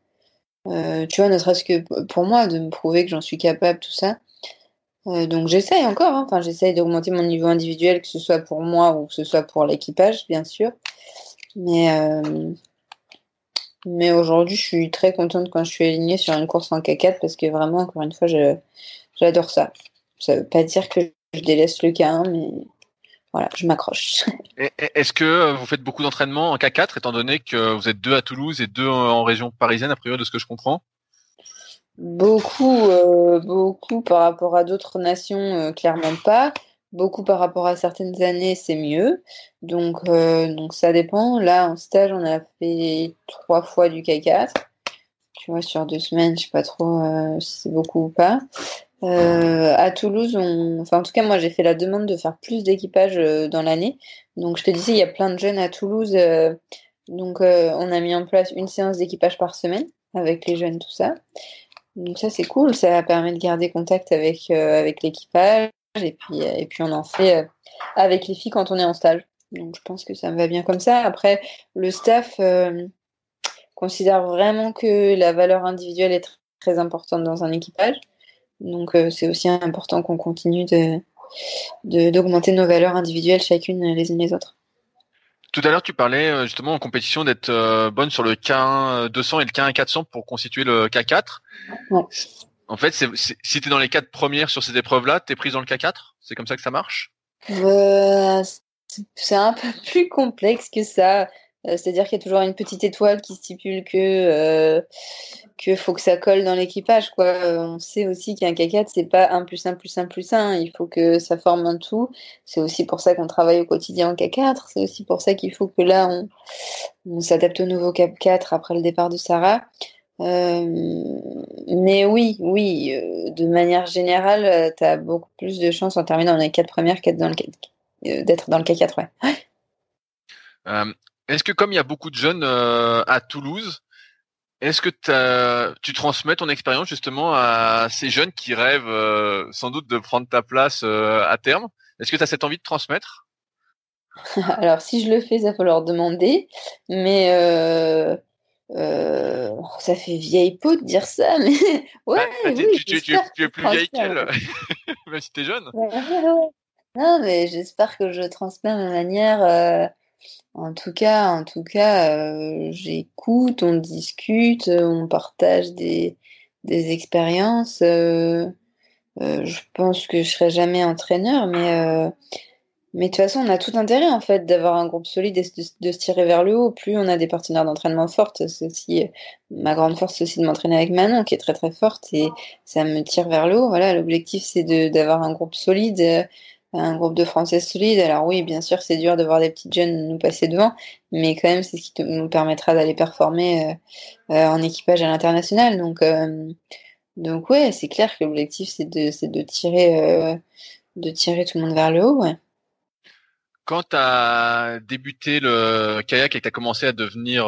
euh, tu vois, ne serait-ce que pour moi, de me prouver que j'en suis capable, tout ça. Euh, donc j'essaye encore, hein. enfin j'essaye d'augmenter mon niveau individuel, que ce soit pour moi ou que ce soit pour l'équipage, bien sûr. Mais, euh, mais aujourd'hui, je suis très contente quand je suis alignée sur une course en K4 parce que vraiment, encore une fois, j'adore ça. Ça veut pas dire que je délaisse le K1, mais voilà, je m'accroche. Est-ce que euh, vous faites beaucoup d'entraînement en K4, étant donné que vous êtes deux à Toulouse et deux en région parisienne, a priori, de ce que je comprends? Beaucoup, euh, beaucoup par rapport à d'autres nations, euh, clairement pas. Beaucoup par rapport à certaines années, c'est mieux. Donc, donc ça dépend. Là, en stage, on a fait trois fois du K4. Tu vois, sur deux semaines, je sais pas trop si c'est beaucoup ou pas. Euh, à Toulouse, enfin en tout cas moi j'ai fait la demande de faire plus d'équipage euh, dans l'année. Donc je te disais il y a plein de jeunes à Toulouse, euh, donc on a mis en place une séance d'équipage par semaine avec les jeunes tout ça. Donc ça c'est cool, ça permet de garder contact avec avec l'équipage et puis et puis on en fait avec les filles quand on est en stage. Donc je pense que ça me va bien comme ça. Après le staff considère vraiment que la valeur individuelle est très importante dans un équipage. Donc euh, c'est aussi important qu'on continue de d'augmenter nos valeurs individuelles chacune les unes les autres. Tout à l'heure, tu parlais euh, justement en compétition d'être euh, bonne sur le K1 200 et le K1 400 pour constituer le K4. En fait, si tu es dans les quatre premières sur ces épreuves-là, tu es prise dans le K4 C'est comme ça que ça marche? C'est un peu plus complexe que ça. C'est-à-dire qu'il y a toujours une petite étoile qui stipule que qu'il faut que ça colle dans l'équipage. quoi. Euh, on sait aussi qu'un K4, c'est pas 1 plus 1 plus 1 plus 1. Il faut que ça forme un tout. C'est aussi pour ça qu'on travaille au quotidien en K4. C'est aussi pour ça qu'il faut que là, on, s'adapte au nouveau Cap 4 après le départ de Sarah. Euh, mais oui, oui, euh, de manière générale, tu as beaucoup plus de chances en terminant dans les 4 premières d'être dans le K4. Ouais. Est-ce que comme il y a beaucoup de jeunes à Toulouse, est-ce que tu transmets ton expérience justement à ces jeunes qui rêvent euh, sans doute de prendre ta place euh, à terme? Est-ce que tu as cette envie de transmettre? Alors si je le fais, ça va falloir demander, mais euh, ça fait vieille peau de dire ça, mais ouais, bah, oui, tu, es, plus vieille qu'elle, même si tu es jeune. non, mais j'espère que je transmets ma manière en tout cas, en tout cas, euh, j'écoute, on discute, on partage des, expériences. Euh, euh, je pense que je serai jamais entraîneur, mais mais de toute façon, on a tout intérêt en fait d'avoir un groupe solide et de, se tirer vers le haut. Plus on a des partenaires d'entraînement fortes, c'est aussi ma grande force, c'est aussi de m'entraîner avec Manon, qui est très très forte et ça me tire vers le haut. Voilà, l'objectif c'est d'avoir un groupe solide un groupe de Français solide. Alors oui, bien sûr, c'est dur de voir des petites jeunes nous passer devant, mais quand même, c'est ce qui nous permettra d'aller performer euh, euh, en équipage à l'international. Donc, euh, ouais, c'est clair que l'objectif, c'est de, de tirer, de tirer tout le monde vers le haut. Ouais. Quand tu as débuté le kayak et que tu as commencé à devenir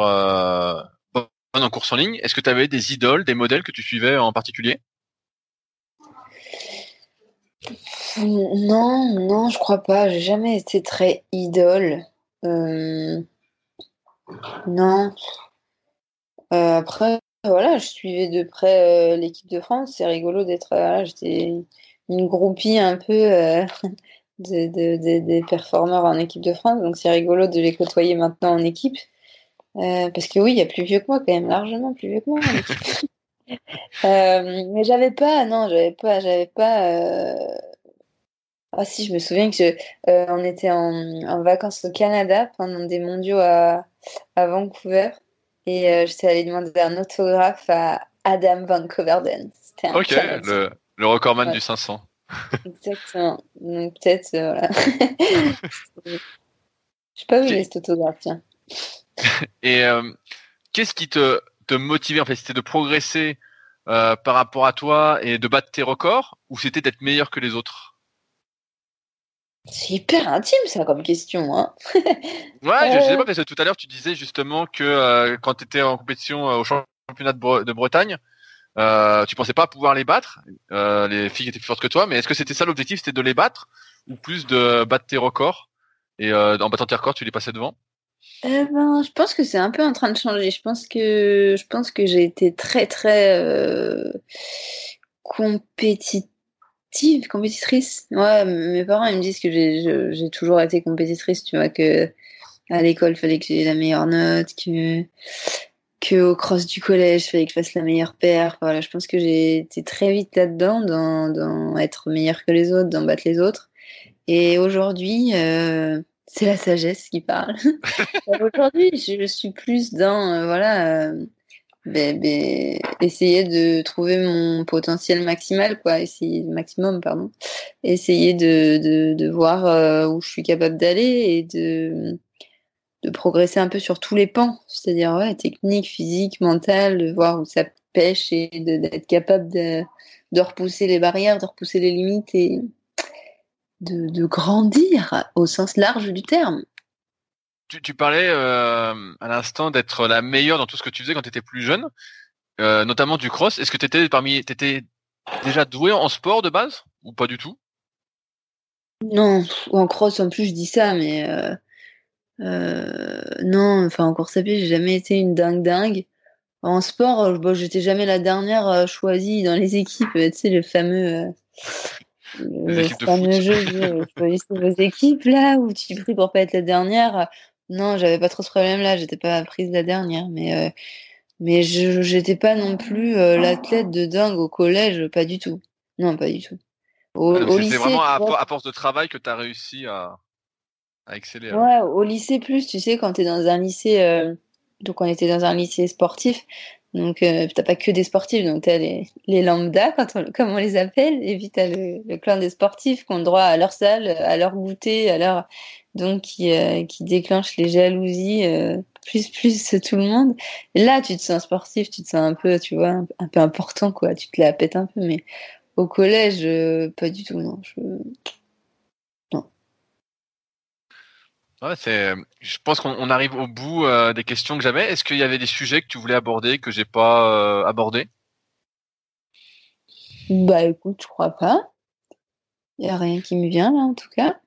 bonne en course en ligne, est-ce que tu avais des idoles, des modèles que tu suivais en particulier? Non, non, je crois pas. J'ai jamais été très idole. Euh, non. Euh, après, Voilà, je suivais de près l'équipe de France. C'est rigolo d'être. J'étais une groupie un peu des performeurs en équipe de France, donc c'est rigolo de les côtoyer maintenant en équipe. parce que oui, il y a plus vieux que moi, quand même, largement plus vieux que moi. Euh, mais j'avais pas, non, j'avais pas, j'avais pas. Euh, ah si, je me souviens que euh, on était en, vacances au Canada pendant des mondiaux à, à Vancouver et j'étais allée demander un autographe à Adam Van Coverden. Ok, le, le recordman du 500. Exactement. Donc peut-être, voilà. Je sais pas où il est cet autographe, tiens. Et qu'est-ce qui te te motiver en fait C'était de progresser euh, par rapport à toi et de battre tes records ou c'était d'être meilleur que les autres? C'est hyper intime ça comme question. Hein ouais, je, sais euh. pas parce que tout à l'heure tu disais justement que euh, quand tu étais en compétition au championnat de, Bretagne, tu pensais pas pouvoir les battre, les filles étaient plus fortes que toi, mais est-ce que c'était ça l'objectif, c'était de les battre ou plus de battre tes records? Et en battant tes records tu les passais devant? Eh ben, je pense que c'est un peu en train de changer. Je pense que je pense que j'ai été très très euh, compétitive, compétitrice. Ouais, mes parents ils me disent que j'ai toujours été compétitrice. Tu vois que à l'école fallait que j'ai la meilleure note, que que au cross du collège fallait que je fasse la meilleure paire. Voilà, je pense que j'ai été très vite là-dedans, dans, dans être meilleure que les autres, dans battre les autres. Et aujourd'hui. Euh, c'est la sagesse qui parle. Aujourd'hui, je suis plus dans, euh, voilà, euh, ben, ben, essayer de trouver mon potentiel maximal, quoi, essayer, maximum, pardon, essayer de, de, de voir euh, où je suis capable d'aller et de, de progresser un peu sur tous les pans, c'est-à-dire ouais, technique, physique, mental, de voir où ça pêche et d'être capable de, de repousser les barrières, de repousser les limites et, de, grandir au sens large du terme. Tu, parlais euh, à l'instant d'être la meilleure dans tout ce que tu faisais quand tu étais plus jeune, euh, notamment du cross. Est-ce que tu étais parmi, étais déjà doué en sport de base ou pas du tout? Non, en cross en plus je dis ça, mais euh, non, enfin en course à pied j'ai jamais été une dingue dingue. En sport, bon, j'étais jamais la dernière choisie dans les équipes, tu sais le fameux le fameux jeu de choisir vos équipes là où tu pries pour pas être la dernière. Non, j'avais pas trop ce problème-là. J'étais pas prise la dernière, mais euh, mais je j'étais pas non plus euh, l'athlète de dingue au collège, pas du tout. Non, pas du tout. Au, lycée, vraiment à, force de travail que tu as réussi à, à exceller. Ouais, au lycée plus, tu sais, quand tu es dans un lycée, euh, donc on était dans un lycée sportif, donc, euh, t'as pas que des sportifs, donc t'as les, les lambda, quand on, comme on les appelle, et puis t'as le, le clan des sportifs qui ont droit à leur salle, à leur goûter, à leur donc qui, euh, qui déclenchent les jalousies euh, plus plus tout le monde. là, tu te sens sportif, tu te sens un peu, tu vois, un, peu important, quoi. Tu te la pètes un peu, mais au collège, euh, pas du tout, non. Je, Ouais, c'est. Je pense qu'on arrive au bout euh, des questions que j'avais. Est-ce qu'il y avait des sujets que tu voulais aborder que j'ai pas euh, abordés? Bah écoute, je crois pas. Il y a rien qui me vient là en tout cas.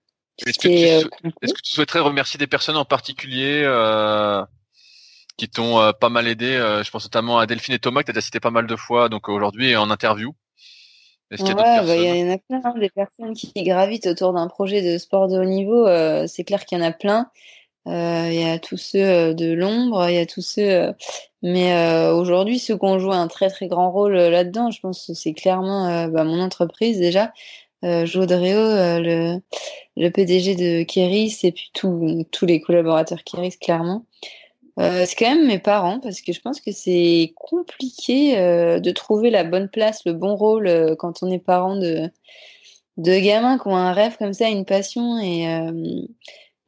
Est-ce que, euh, que, tu souhaiterais remercier des personnes en particulier qui t'ont pas mal aidé Je pense notamment à Delphine et Thomas que tu as cité pas mal de fois donc aujourd'hui en interview? Ouais, bah, il y en a plein, hein, des personnes qui gravitent autour d'un projet de sport de haut niveau. Euh, c'est clair qu'il y en a plein. Euh, il y a tous ceux euh, de l'ombre, il y a tous ceux. mais aujourd'hui, ceux qui ont joué un très très grand rôle là-dedans, je pense que c'est clairement bah, mon entreprise déjà. Euh, le, le PDG de Kéris et puis tous les collaborateurs Kéris, clairement. Euh, c'est quand même mes parents parce que je pense que c'est compliqué euh, de trouver la bonne place, le bon rôle euh, quand on est parent de, de gamins qui ont un rêve comme ça, une passion et,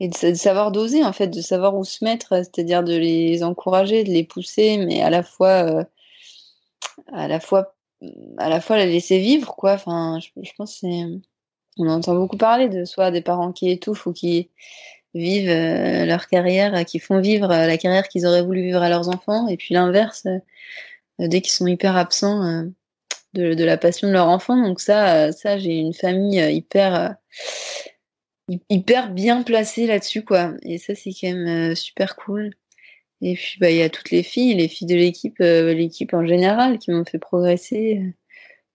de, savoir doser en fait, de savoir où se mettre, c'est-à-dire de les encourager, de les pousser, mais à la fois à la fois à la fois les laisser vivre quoi. Enfin, je, pense c'est on entend beaucoup parler de soit des parents qui étouffent ou qui vivent euh, leur carrière, euh, qui font vivre euh, la carrière qu'ils auraient voulu vivre à leurs enfants, et puis l'inverse, dès qu'ils sont hyper absents de, la passion de leur enfant. Donc ça, ça j'ai une famille hyper hyper bien placée là-dessus, quoi. Et ça, c'est quand même super cool. Et puis, bah, il y a toutes les filles, les filles de l'équipe, l'équipe en général, qui m'ont fait progresser.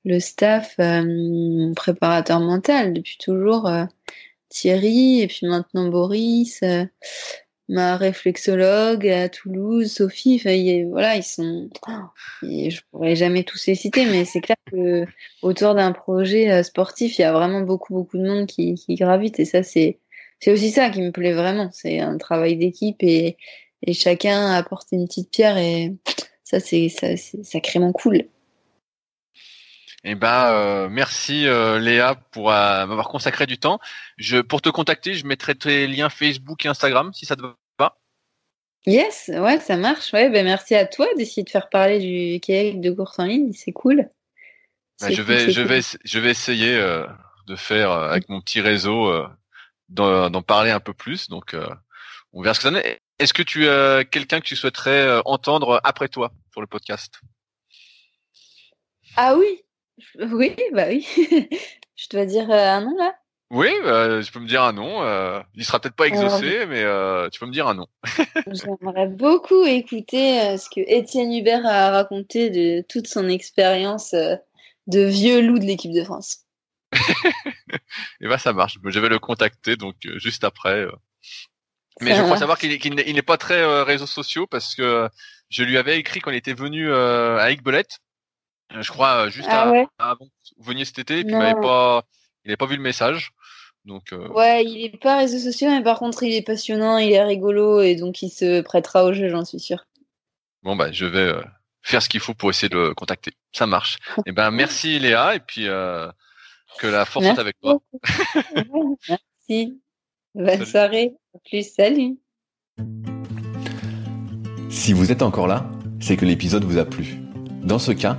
Le staff, préparateur mental depuis toujours, Thierry, et puis maintenant Boris ma réflexologue à Toulouse, Sophie, enfin, voilà, ils sont. je pourrais jamais tous les citer, mais c'est clair que autour d'un projet euh, sportif, il y a vraiment beaucoup, beaucoup de monde qui, gravite, et ça, c'est, c'est aussi ça qui me plaît vraiment. C'est un travail d'équipe et, et chacun apporte une petite pierre, et ça, c'est, ça, c'est sacrément cool. Eh ben, euh, merci euh, Léa pour m'avoir consacré du temps. Je, pour te contacter, je mettrai tes liens Facebook et Instagram si ça te va. Yes, ouais, ça marche. Ouais, ben merci à toi d'essayer de faire parler du kayak de course en ligne, c'est cool. Ben, je vais, je vais, je vais essayer euh, de faire euh, avec mon petit réseau euh, d'en parler un peu plus. Donc, on verra ce que ça donne. Est-ce que tu as quelqu'un que tu souhaiterais entendre après toi sur le podcast? Ah oui, oui, bah oui. je dois dire un nom là? Oui, euh, tu peux me dire un nom. Euh, il sera peut-être pas exaucé, mais euh, tu peux me dire un nom. J'aimerais beaucoup écouter euh, ce que Étienne Hubert a raconté de toute son expérience de vieux loup de l'équipe de France. Et bah ça marche. Je vais le contacter donc juste après. Mais je crois savoir qu'il n'est pas très réseaux sociaux parce que je lui avais écrit quand il était venu à Igbelette. Je crois juste ah avant que vous veniez cet été, et puis il m'avait pas, il n'avait pas vu le message. Donc, euh, Ouais, il est pas réseaux sociaux, mais par contre, il est passionnant, il est rigolo, et donc il se prêtera au jeu, j'en suis sûr. Bon, bah, je vais euh, faire ce qu'il faut pour essayer de le contacter. Ça marche. et eh ben, merci Léa, et puis euh, que la force soit avec toi. merci. Bonne soirée. À plus. Salut. Si vous êtes encore là, c'est que l'épisode vous a plu. Dans ce cas,